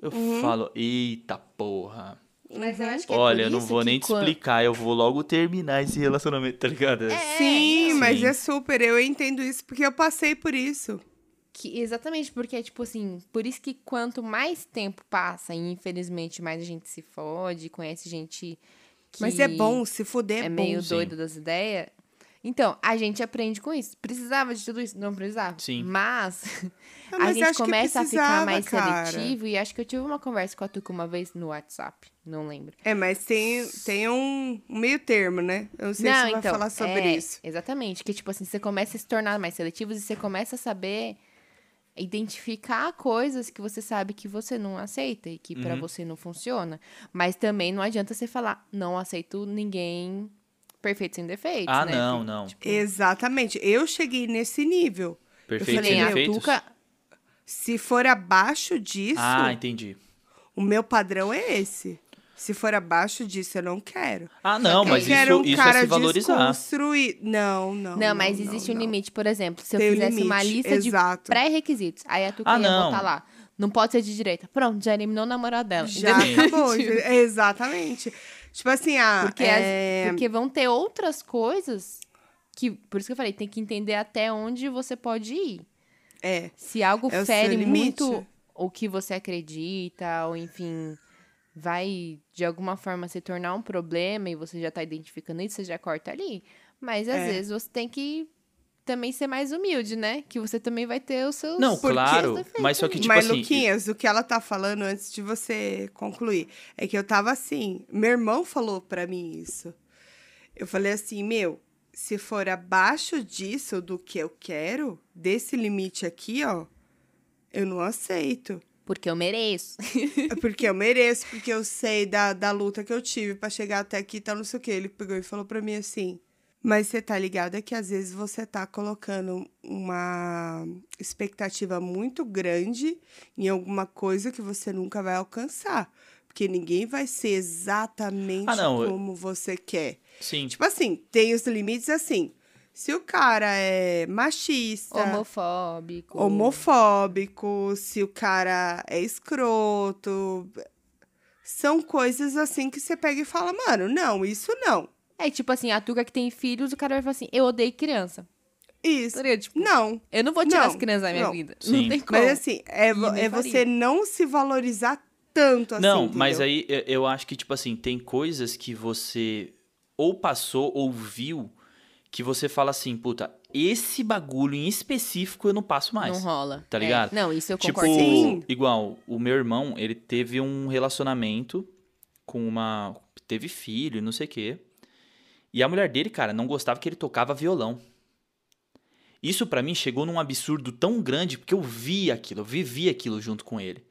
Eu falo, eita porra. Mas eu acho Olha, eu não vou nem te explicar, eu vou logo terminar esse relacionamento, tá ligado? É, Sim, mas Sim. é super. Eu entendo isso porque eu passei por isso. Que, exatamente, porque, tipo assim, por isso que quanto mais tempo passa, e infelizmente mais a gente se fode, conhece gente que Mas é bom, se fuder é, é bom. meio sim. doido das ideias. Então, a gente aprende com isso. Precisava de tudo isso? Não precisava. Sim. Mas, Ah, a mas gente acho que começa a ficar mais cara. seletivo. E acho que eu tive uma conversa com a Tuca uma vez no WhatsApp. Não lembro. É, mas tem, tem um, meio termo, né? Eu não sei se você vai falar sobre é, isso. Exatamente. Que, tipo assim, você começa a se tornar mais seletivo e você começa a saber identificar coisas que você sabe que você não aceita e que pra Uhum. você não funciona. Mas também não adianta você falar, não aceito ninguém perfeito sem defeitos, Ah, né? não, Porque, não. tipo, Exatamente. Eu cheguei nesse nível. eu Perfeito falei, sem a defeitos? Tuca... Se for abaixo disso, Ah, entendi. o meu padrão é esse. Se for abaixo disso, eu não quero. Ah, não, eu mas quero isso, um isso cara é se valorizar. desconstruído. Não, não. Não, mas existe um não. limite. Por exemplo, se eu Tem um fizesse uma limite, lista de exato. pré-requisitos, aí a Tuca Ah, ia não. botar lá. Não pode ser de direita. Pronto, já eliminou o namorado dela. Já acabou. entendeu? Exatamente. Tipo assim, ah, Porque, é... as- porque vão ter outras coisas que. Por isso que eu falei, tem que entender até onde você pode ir. é. Se algo É fere muito o que você acredita, ou enfim, vai de alguma forma se tornar um problema e você já tá identificando isso, você já corta ali. Mas às É. vezes você tem que também ser mais humilde, né? Que você também vai ter os seus. Não, claro, mas só que, tipo Mas, assim... Luquinhas, o que ela tá falando antes de você concluir é que eu tava assim. Meu irmão falou pra mim isso. Eu falei assim, meu, se for abaixo disso do que eu quero, desse limite aqui, ó, eu não aceito. Porque eu mereço. É Porque eu mereço, porque eu sei da, da luta que eu tive pra chegar até aqui e tal, não sei o que. Ele pegou e falou pra mim assim. Mas você tá ligado é que às vezes você tá colocando uma expectativa muito grande em alguma coisa que você nunca vai alcançar. Porque ninguém vai ser exatamente Ah, não, eu- como você quer. Sim, Tipo assim, tem os limites assim. Se o cara é machista, Homofóbico. homofóbico, se o cara é escroto. São coisas assim que você pega e fala, mano, não, isso não. É tipo assim, a Tuca que tem filhos, o cara vai falar assim: eu odeio criança. Isso. Tá? Tipo, Não. eu não vou tirar Não, as crianças da minha não. vida. Sim. Não tem como. Mas assim, é, vo- é você não se valorizar tanto assim. Não, mas entendeu? aí eu- acho que, tipo assim, tem coisas que você ou passou ou viu que você fala assim, puta, esse bagulho em específico eu não passo mais. Não rola. Tá É. ligado? Não, isso eu Tipo, concordo. Sim. igual, o meu irmão, ele teve um relacionamento com uma. Teve filho, não sei o quê. E a mulher dele, cara, não gostava que ele tocava violão. Isso pra mim chegou num absurdo tão grande porque eu vi aquilo, eu vivi aquilo junto com ele.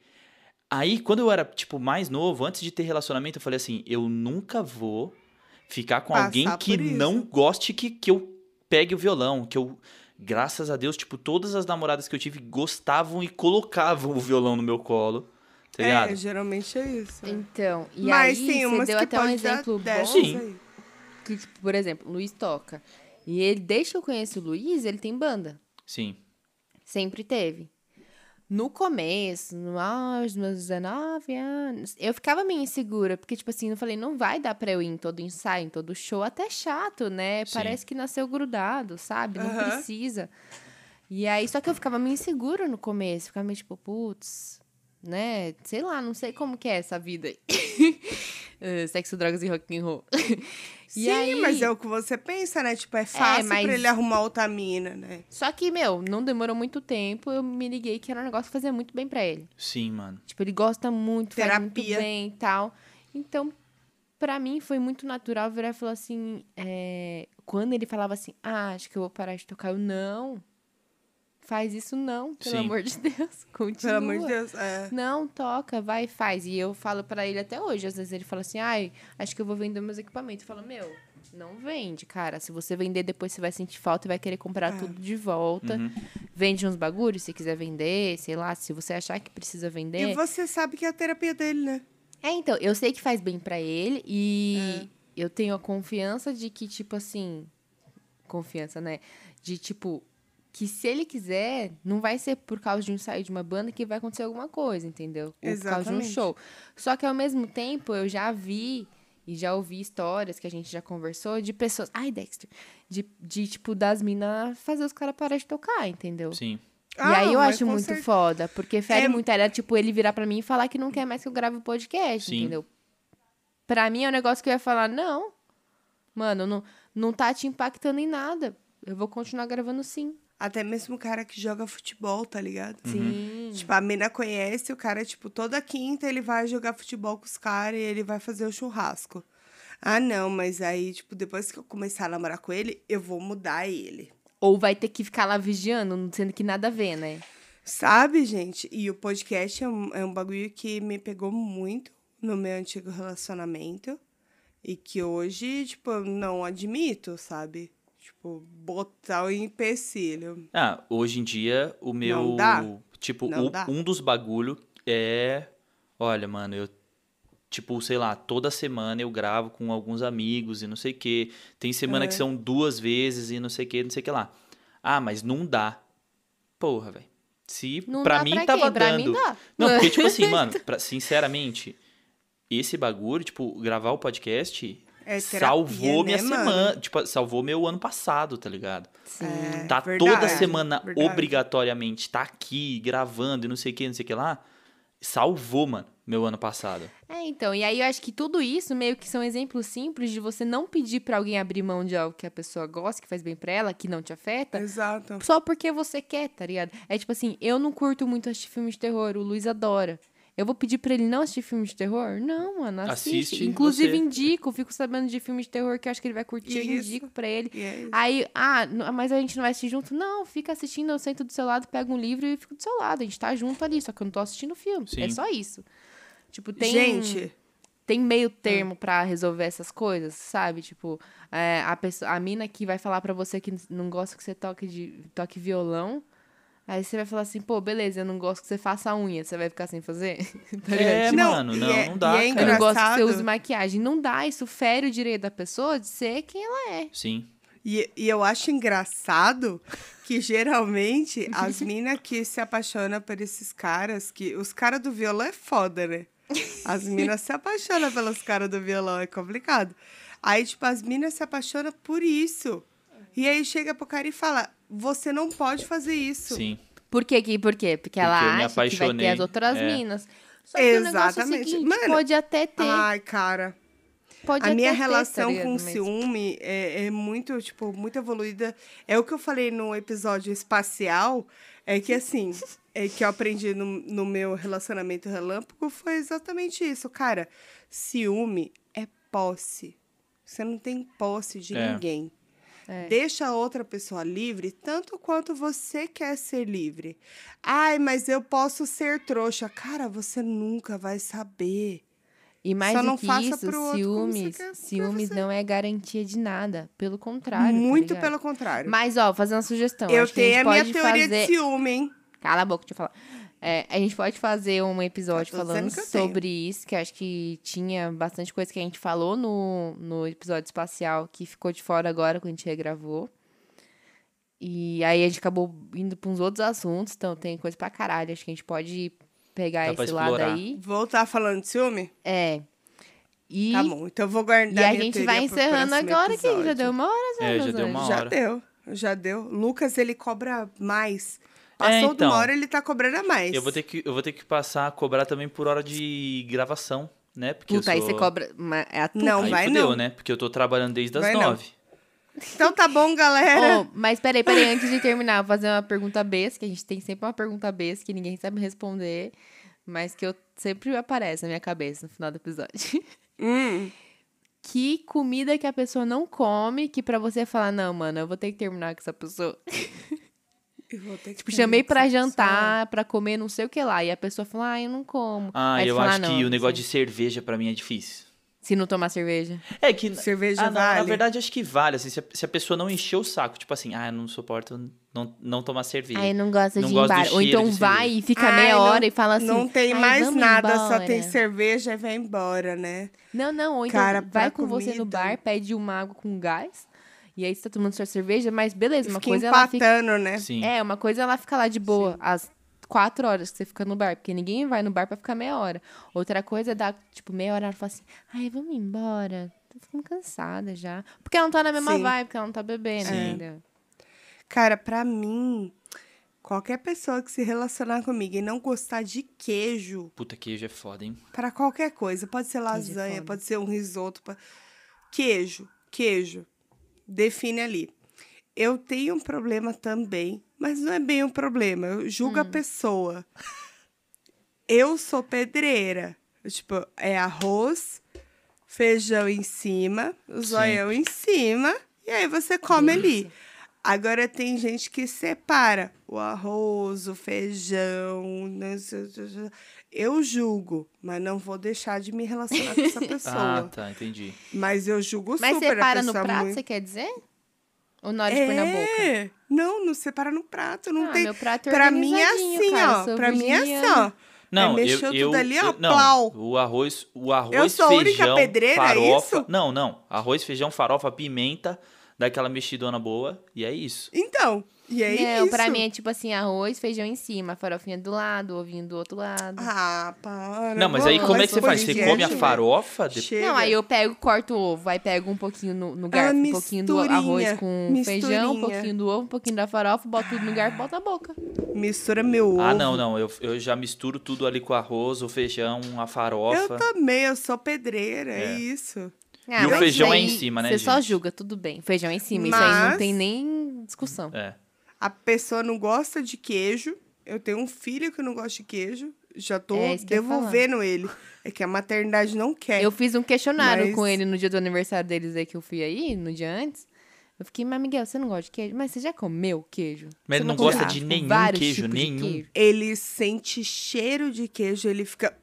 Aí, quando eu era, tipo, mais novo, antes de ter relacionamento, eu falei assim: eu nunca vou ficar com Passar alguém que não goste que, que eu pegue o violão, que eu. Graças a Deus, tipo, todas as namoradas que eu tive gostavam e colocavam o violão no meu colo. Tá ligado? É, geralmente é isso. Então, e mas aí tem você umas deu que até um exemplo bom. Sim. aí. Que, tipo, por exemplo, o Luiz toca. E ele, desde que eu conheço o Luiz, ele tem banda. Sim. Sempre teve. No começo, no dos meus 19 anos, eu ficava meio insegura, porque, tipo assim, eu falei, não vai dar pra eu ir em todo ensaio, em todo show, até chato, né? Sim. Parece que nasceu grudado, sabe? Não precisa. E aí, só que eu ficava meio insegura no começo, ficava meio tipo, putz, né? Sei lá, não sei como que é essa vida aí. Eh, Sexo, drogas e rock and roll. E Sim, aí- mas é o que você pensa, né? Tipo, é fácil mas- pra ele arrumar outra mina, né? Só que, meu, não demorou muito tempo, eu me liguei que era um negócio que fazia muito bem pra ele. Sim, mano. Tipo, ele gosta muito, faz muito Terapia. bem e tal. Então, pra mim, foi muito natural virar e falar assim... é, Quando ele falava assim, ah, acho que eu vou parar de tocar. Eu, não. Faz isso não, pelo Sim. amor de Deus. Continua. Pelo amor de Deus. É. Não, toca, vai faz. E eu falo pra ele até hoje. Às vezes ele fala assim, ai, acho que eu vou vender meus equipamentos. Eu falo, meu, não vende, cara. Se você vender, depois você vai sentir falta e vai querer comprar É. tudo de volta. Uhum. Vende uns bagulhos, se quiser vender, sei lá, se você achar que precisa vender. E você sabe que é a terapia dele, né? É, então, eu sei que faz bem pra ele É. e eu tenho a confiança de que, tipo assim. Confiança, né? De tipo. Que se ele quiser, não vai ser por causa de um sair de uma banda que vai acontecer alguma coisa, entendeu? Ou por causa de um Exatamente. show. Só que ao mesmo tempo, eu já vi e já ouvi histórias que a gente já conversou de pessoas. Ai, Dexter! De, de tipo, das minas fazer os caras parar de tocar, entendeu? Sim. E aí eu Ah, acho muito cer- foda, porque fere É- muito. Era tipo ele virar pra mim e falar que não quer mais que eu grave o podcast, Sim. entendeu? Pra mim é um negócio que eu ia falar, não. Mano, não, não tá te impactando em nada. Eu vou continuar gravando sim. Até mesmo o cara que joga futebol, tá ligado? Sim. Tipo, a mina conhece o cara, tipo, toda quinta ele vai jogar futebol com os caras e ele vai fazer o churrasco. Ah, não, mas aí, tipo, depois que eu começar a namorar com ele, eu vou mudar ele. Ou vai ter que ficar lá vigiando, sendo que nada a ver, né? Sabe, gente? E o podcast é um, é um bagulho que me pegou muito no meu antigo relacionamento. E que hoje, tipo, eu não admito, sabe? Tipo, botar o empecilho. Ah, hoje em dia, o meu. Não dá. Tipo, Não o- dá. um dos bagulho é. Olha, mano, eu. Tipo, sei lá, toda semana eu gravo com alguns amigos e não sei o quê. Tem semana É. que são duas vezes e não sei o quê, não sei o que lá. Ah, mas não dá. Porra, velho. Se Não pra dá mim pra tava? Pra dando. mim dá. Não, porque, tipo assim, mano, pra- sinceramente, esse bagulho, tipo, gravar o podcast É terapia, salvou minha né, mano? semana. Tipo, salvou meu ano passado, tá ligado? Sim. É, Tá verdade, toda semana verdade. obrigatoriamente, tá aqui gravando e não sei o que, não sei o que lá. Salvou, mano, meu ano passado. É, então, e aí eu acho que tudo isso meio que são exemplos simples de você não pedir pra alguém abrir mão de algo que a pessoa gosta, que faz bem pra ela, que não te afeta, Exato. só porque você quer, tá ligado? É tipo assim, eu não curto muito assistir filmes de terror, o Luiz adora. Eu vou pedir pra ele não assistir filme de terror? Não, mano, assiste. Assiste Inclusive você. indico, fico sabendo de filme de terror que eu acho que ele vai curtir, eu Isso. indico pra ele. É. Aí, ah, mas a gente não vai assistir junto? Não, fica assistindo, eu sento do seu lado, pego um livro e fico do seu lado. A gente tá junto ali, só que eu não tô assistindo o filme. É Sim. só isso. Tipo, tem Gente, tem meio termo Ah. pra resolver essas coisas, sabe? Tipo, é, a, pessoa, a mina que vai falar pra você que não gosta que você toque, de, toque violão. Aí você vai falar assim, pô, beleza, eu não gosto que você faça a unha. Você vai ficar sem fazer? Tá? É, Não, mano, não, é- não dá, e é cara. eu não gosto que você engraçado. use maquiagem. Não dá, isso fere o direito da pessoa de ser quem ela é. Sim. E, e eu acho engraçado que geralmente as minas que se apaixonam por esses caras, que os caras do violão é foda, né? As minas se apaixonam pelos caras do violão, é complicado. Aí, tipo, as minas se apaixonam por isso. E aí chega pro cara e fala: você não pode fazer isso. Sim. Por quê? que- Por quê? Porque ela Porque me acha que vai ter apaixonei, as outras é. minas. Só que o negócio é o Exatamente. seguinte, Mano, pode até ter. Ai, cara. pode A até minha ter, relação tá ligado? com ciúme é, é muito, tipo, muito evoluída. É o que eu falei no episódio espacial, é que assim, é que eu aprendi no, no meu relacionamento relâmpago foi exatamente isso, cara. Ciúme é posse. Você não tem posse de É. ninguém. É. Deixa a outra pessoa livre tanto quanto você quer ser livre. Ai, mas eu posso ser trouxa. Cara, você nunca vai saber. E mais Só do não que faça isso, ciúmes, quer ciúmes não é garantia de nada. Pelo contrário. tá Muito ligado? pelo contrário. Mas, ó, fazer uma sugestão. eu a tenho gente a minha teoria fazer... de ciúme, hein? Cala a boca, deixa eu falar. É, a gente pode fazer um episódio falando que eu tenho. sobre isso, que acho que tinha bastante coisa que a gente falou no, no episódio espacial que ficou de fora agora quando a gente regravou. E aí a gente acabou indo para uns outros assuntos, então tem coisa pra caralho. Acho que a gente pode pegar Dá esse lado aí. Voltar falando de ciúme? É. E, Tá bom, então eu vou guardar e a gente vai encerrando agora aqui. Já episódio. deu uma hora, já, É, já deu uma anjos. Já hora. deu, já deu. Lucas, ele cobra mais. Passou de então. uma hora, ele tá cobrando a mais. Eu vou ter que, eu vou ter que passar a cobrar também por hora de gravação, né? Porque Puta, eu aí sou... você cobra. uma- É a tua. Não, Aí vai fudeu, não. né? Porque eu tô trabalhando desde as Vai não. nove. Então tá bom, galera. Oh, mas peraí, peraí, antes de terminar, vou fazer uma pergunta besta, que a gente tem sempre uma pergunta besta que ninguém sabe responder, mas que eu sempre aparece na minha cabeça no final do episódio. Hum, Que comida que a pessoa não come que pra você falar, não, mano, eu vou ter que terminar com essa pessoa. eu vou ter que Tipo, chamei essa jantar, pra comer não sei o que lá, e a pessoa fala, ah, eu não como. Ah, Aí eu fala, acho "Ah, que não, o negócio de cerveja pra mim é difícil. Se não tomar cerveja. É que. Cerveja ah, não, vale? Na verdade, acho que vale. Assim, se, a, se a pessoa não encher o saco, tipo assim, ah, eu não suporto não, não tomar cerveja. Aí não gosta Não de ir gosto embora. Ou então vai cerveja. e fica Ai, meia não- hora e fala assim. Não tem "Ai, mais nada, só embora." tem cerveja e vai embora, né? Não, não, ou então Cara, vai com você no comida. bar, pede uma água com gás, e aí você tá tomando sua cerveja, mas beleza, uma Fica coisa ela fica. empatando, né? Sim. É, uma coisa ela fica lá de boa, às quatro horas que você fica no bar, porque ninguém vai no bar pra ficar meia hora. Outra coisa é dar, tipo, meia hora ela fala assim, ai, vamos embora. Tô ficando cansada já. Porque ela não tá na mesma Sim. vibe, porque ela não tá bebendo Sim. ainda. Cara, pra mim, qualquer pessoa que se relacionar comigo e não gostar de queijo, Puta, queijo é foda, hein? Pra qualquer coisa, pode ser é lasanha, foda. pode ser um risoto, queijo, queijo. Define ali. Eu tenho um problema também, mas não é bem um problema. Eu julgo a Hum. pessoa. Eu sou pedreira. Tipo, é arroz, feijão em cima, o zoião em cima, e aí você come ali. Agora tem gente que separa o arroz, o feijão. Eu julgo, mas não vou deixar de me relacionar com essa Ah, pessoa. tá, entendi. Mas eu julgo Mas super a separa no pessoa prato, muito- você quer dizer? Ou na hora de pôr na boca? É, não, não separa no prato, não ah, tem. meu prato é Pra mim é assim, cara, ó. Pra mim é assim, virginiana. ó. Não, eu, mexeu eu, tudo ali, ó, eu- não, plau. o arroz, o arroz, Eu sou a única feijão, pedreira, é farofa. isso? Não, não. Arroz, feijão, farofa, pimenta, dá aquela mexidona boa e é isso. Então, e aí Não, isso. pra mim é tipo assim, arroz, feijão em cima, farofinha do lado, ovinho do outro lado. Ah, para. não, mas aí como é que você faz? Você come a farofa? de- Chega. Não, aí eu pego, corto o ovo, aí pego um pouquinho no, no garfo, um pouquinho do arroz com feijão, um pouquinho do ovo, um pouquinho da farofa, boto tudo no garfo, boto na boca. Mistura meu ovo. Ah, não, não. Eu, eu já misturo tudo ali com arroz, o feijão, a farofa. Eu também, eu sou pedreira, é, É. isso. Ah, E o mas feijão é em cima, né, Você só julga, tudo bem. Feijão é em cima, isso aí não Mas- tem nem discussão. É. A pessoa não gosta de queijo. Eu tenho um filho que não gosta de queijo. Já tô É, devolvendo ele. É que a maternidade não quer. Eu fiz um questionário Mas- com ele no dia do aniversário deles aí que eu fui aí, no dia antes. Eu fiquei, mas Miguel, você não gosta de queijo? Mas você já comeu queijo? Mas Você ele não gosta de nenhum vários queijo, nenhum. queijo? Ele sente cheiro de queijo, ele fica.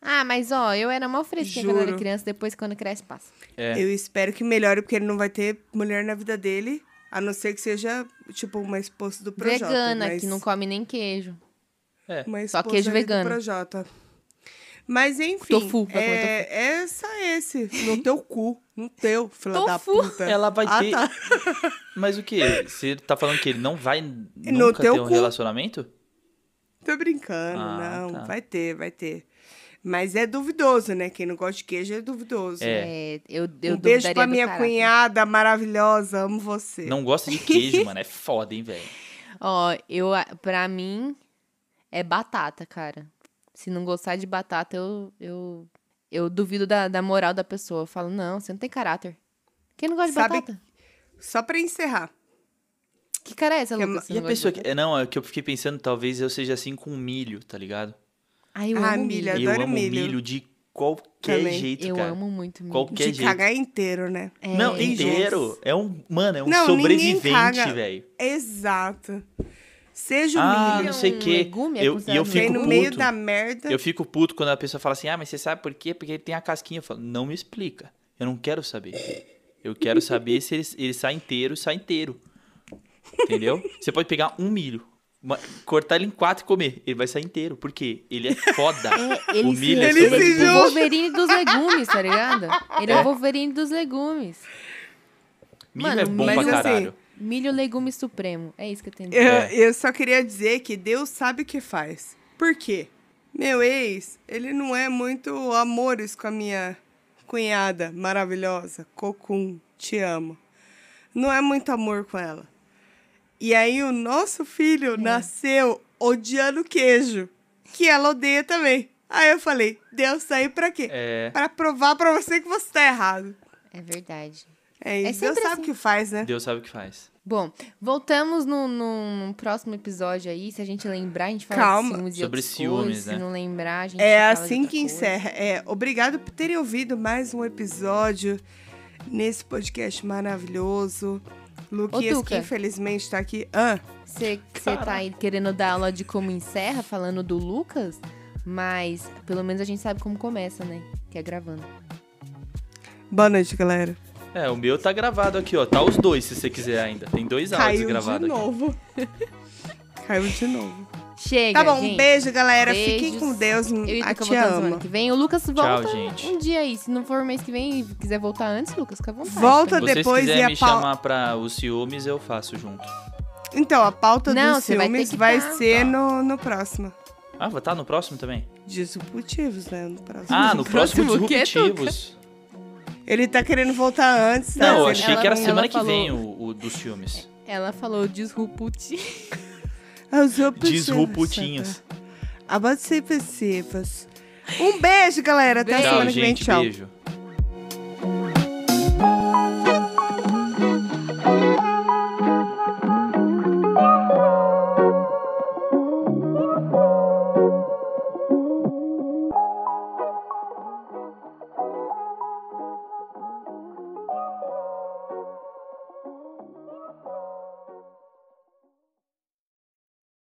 Ah, mas ó, eu era mó fresquinha quando eu era criança, depois quando cresce passa. É. Eu espero que melhore, porque ele não vai ter mulher na vida dele. A não ser que seja, tipo, uma esposa do Projota. Vegana, mas... que não come nem queijo. É. Uma Só queijo do vegano. Projota. Mas enfim, Tofu, é, é só esse. No teu cu. No teu, filha da Tofu. puta. Ela vai Ah, ter. tá. Mas o quê? Você tá falando que ele não vai No nunca teu ter um cu. relacionamento? Tô brincando, Ah, não. tá. Vai ter, vai ter. Mas é duvidoso, né? Quem não gosta de queijo é duvidoso. É. É, eu, eu um beijo pra minha cunhada maravilhosa, amo você. Não gosta de queijo, mano. É foda, hein, velho. Ó, eu, pra mim, é batata, cara. Se não gostar de batata, eu, eu, eu duvido da, da moral da pessoa. Eu falo, não, você não tem caráter. Quem não gosta de Sabe- batata? Só pra encerrar. Que cara é essa, é Lucas? E a não gosta de pessoa que. batata? é, Não, é que eu fiquei pensando, talvez eu seja assim com milho, tá ligado? Ai, eu Ah, amo milho, milho. eu adoro amo milho. milho. de qualquer Também. jeito, Eu cara. amo muito milho. Qualquer de jeito. cagar inteiro, né? É, Não, tem inteiro. gente. É um. Mano, é um Não, sobrevivente, velho. Exato. Seja o Ah, milho. não sei um o quê. legume? É Eu, e eu fico Vem no puto. meio da merda. Eu fico puto quando a pessoa fala assim, ah, mas você sabe por quê? Porque ele tem a casquinha. Eu falo, não me explica. Eu não quero saber. Eu quero saber se ele, ele sai inteiro, sai inteiro. Entendeu? Você pode pegar um milho, uma- cortar ele em quatro e comer. Ele vai sair inteiro. Por quê? Ele é foda. É, ele o milho se, é Ele ele é se o. Wolverine dos legumes, tá ligado? Ele é o Wolverine dos legumes. Milho Mano, é bom mas pra assim, caralho. Milho legume supremo. É isso que eu tenho. Eu, É. eu só queria dizer que Deus sabe o que faz. Por quê? Meu ex, ele não é muito amores com a minha cunhada maravilhosa, Cocum, te amo. Não é muito amor com ela. E aí o nosso filho nasceu odiando queijo, que ela odeia também. Aí eu falei, Deus tá aí pra quê? É. Pra provar pra você que você tá errado. É verdade. É isso, sempre Deus sabe assim. o que faz, né? Deus sabe o que faz. Bom, voltamos no, no próximo episódio aí. Se a gente lembrar, a gente fala Calma. de ciúmes e Sobre ciúmes, coisas. né? Se não lembrar, a gente É fala de assim outra que coisa. encerra. É, obrigado por terem ouvido mais um episódio nesse podcast maravilhoso. Tuca. que infelizmente tá aqui. Ah, Você você tá aí querendo dar aula de como encerra, falando do Lucas, mas pelo menos a gente sabe como começa, né? Que é gravando. boa noite, galera. É, o meu tá gravado aqui, ó. Tá os dois, se você quiser ainda. Tem dois áudios Caiu de gravados novo. Caiu de novo. Chega, Tá bom, gente. um beijo, galera. Beijos. Fiquem com Deus. Eu e A Tuca te semana amo. que vem. O Lucas volta gente. um dia aí. Se não for mês que vem e quiser voltar antes, Lucas, fica à vontade. Volta depois e a me pau... chamar pra os ciúmes, eu faço junto. Então, a pauta Não, dos vai ciúmes que vai, tá. ser Tá. no, no próximo. Ah, vai estar no próximo também? Disruptivos, né? No próximo. Ah, no próximo próximo Disruptivos. Ele tá querendo voltar antes. tá? Não, eu Se achei ele- que era ela semana que falou- vem o, o dos filmes. Ela falou disruputi. Os disruptivos. Disruputinhos. Abate sempre Um beijo, galera. Até a Beijo. semana Tchau, que vem. gente. Tchau. Beijo.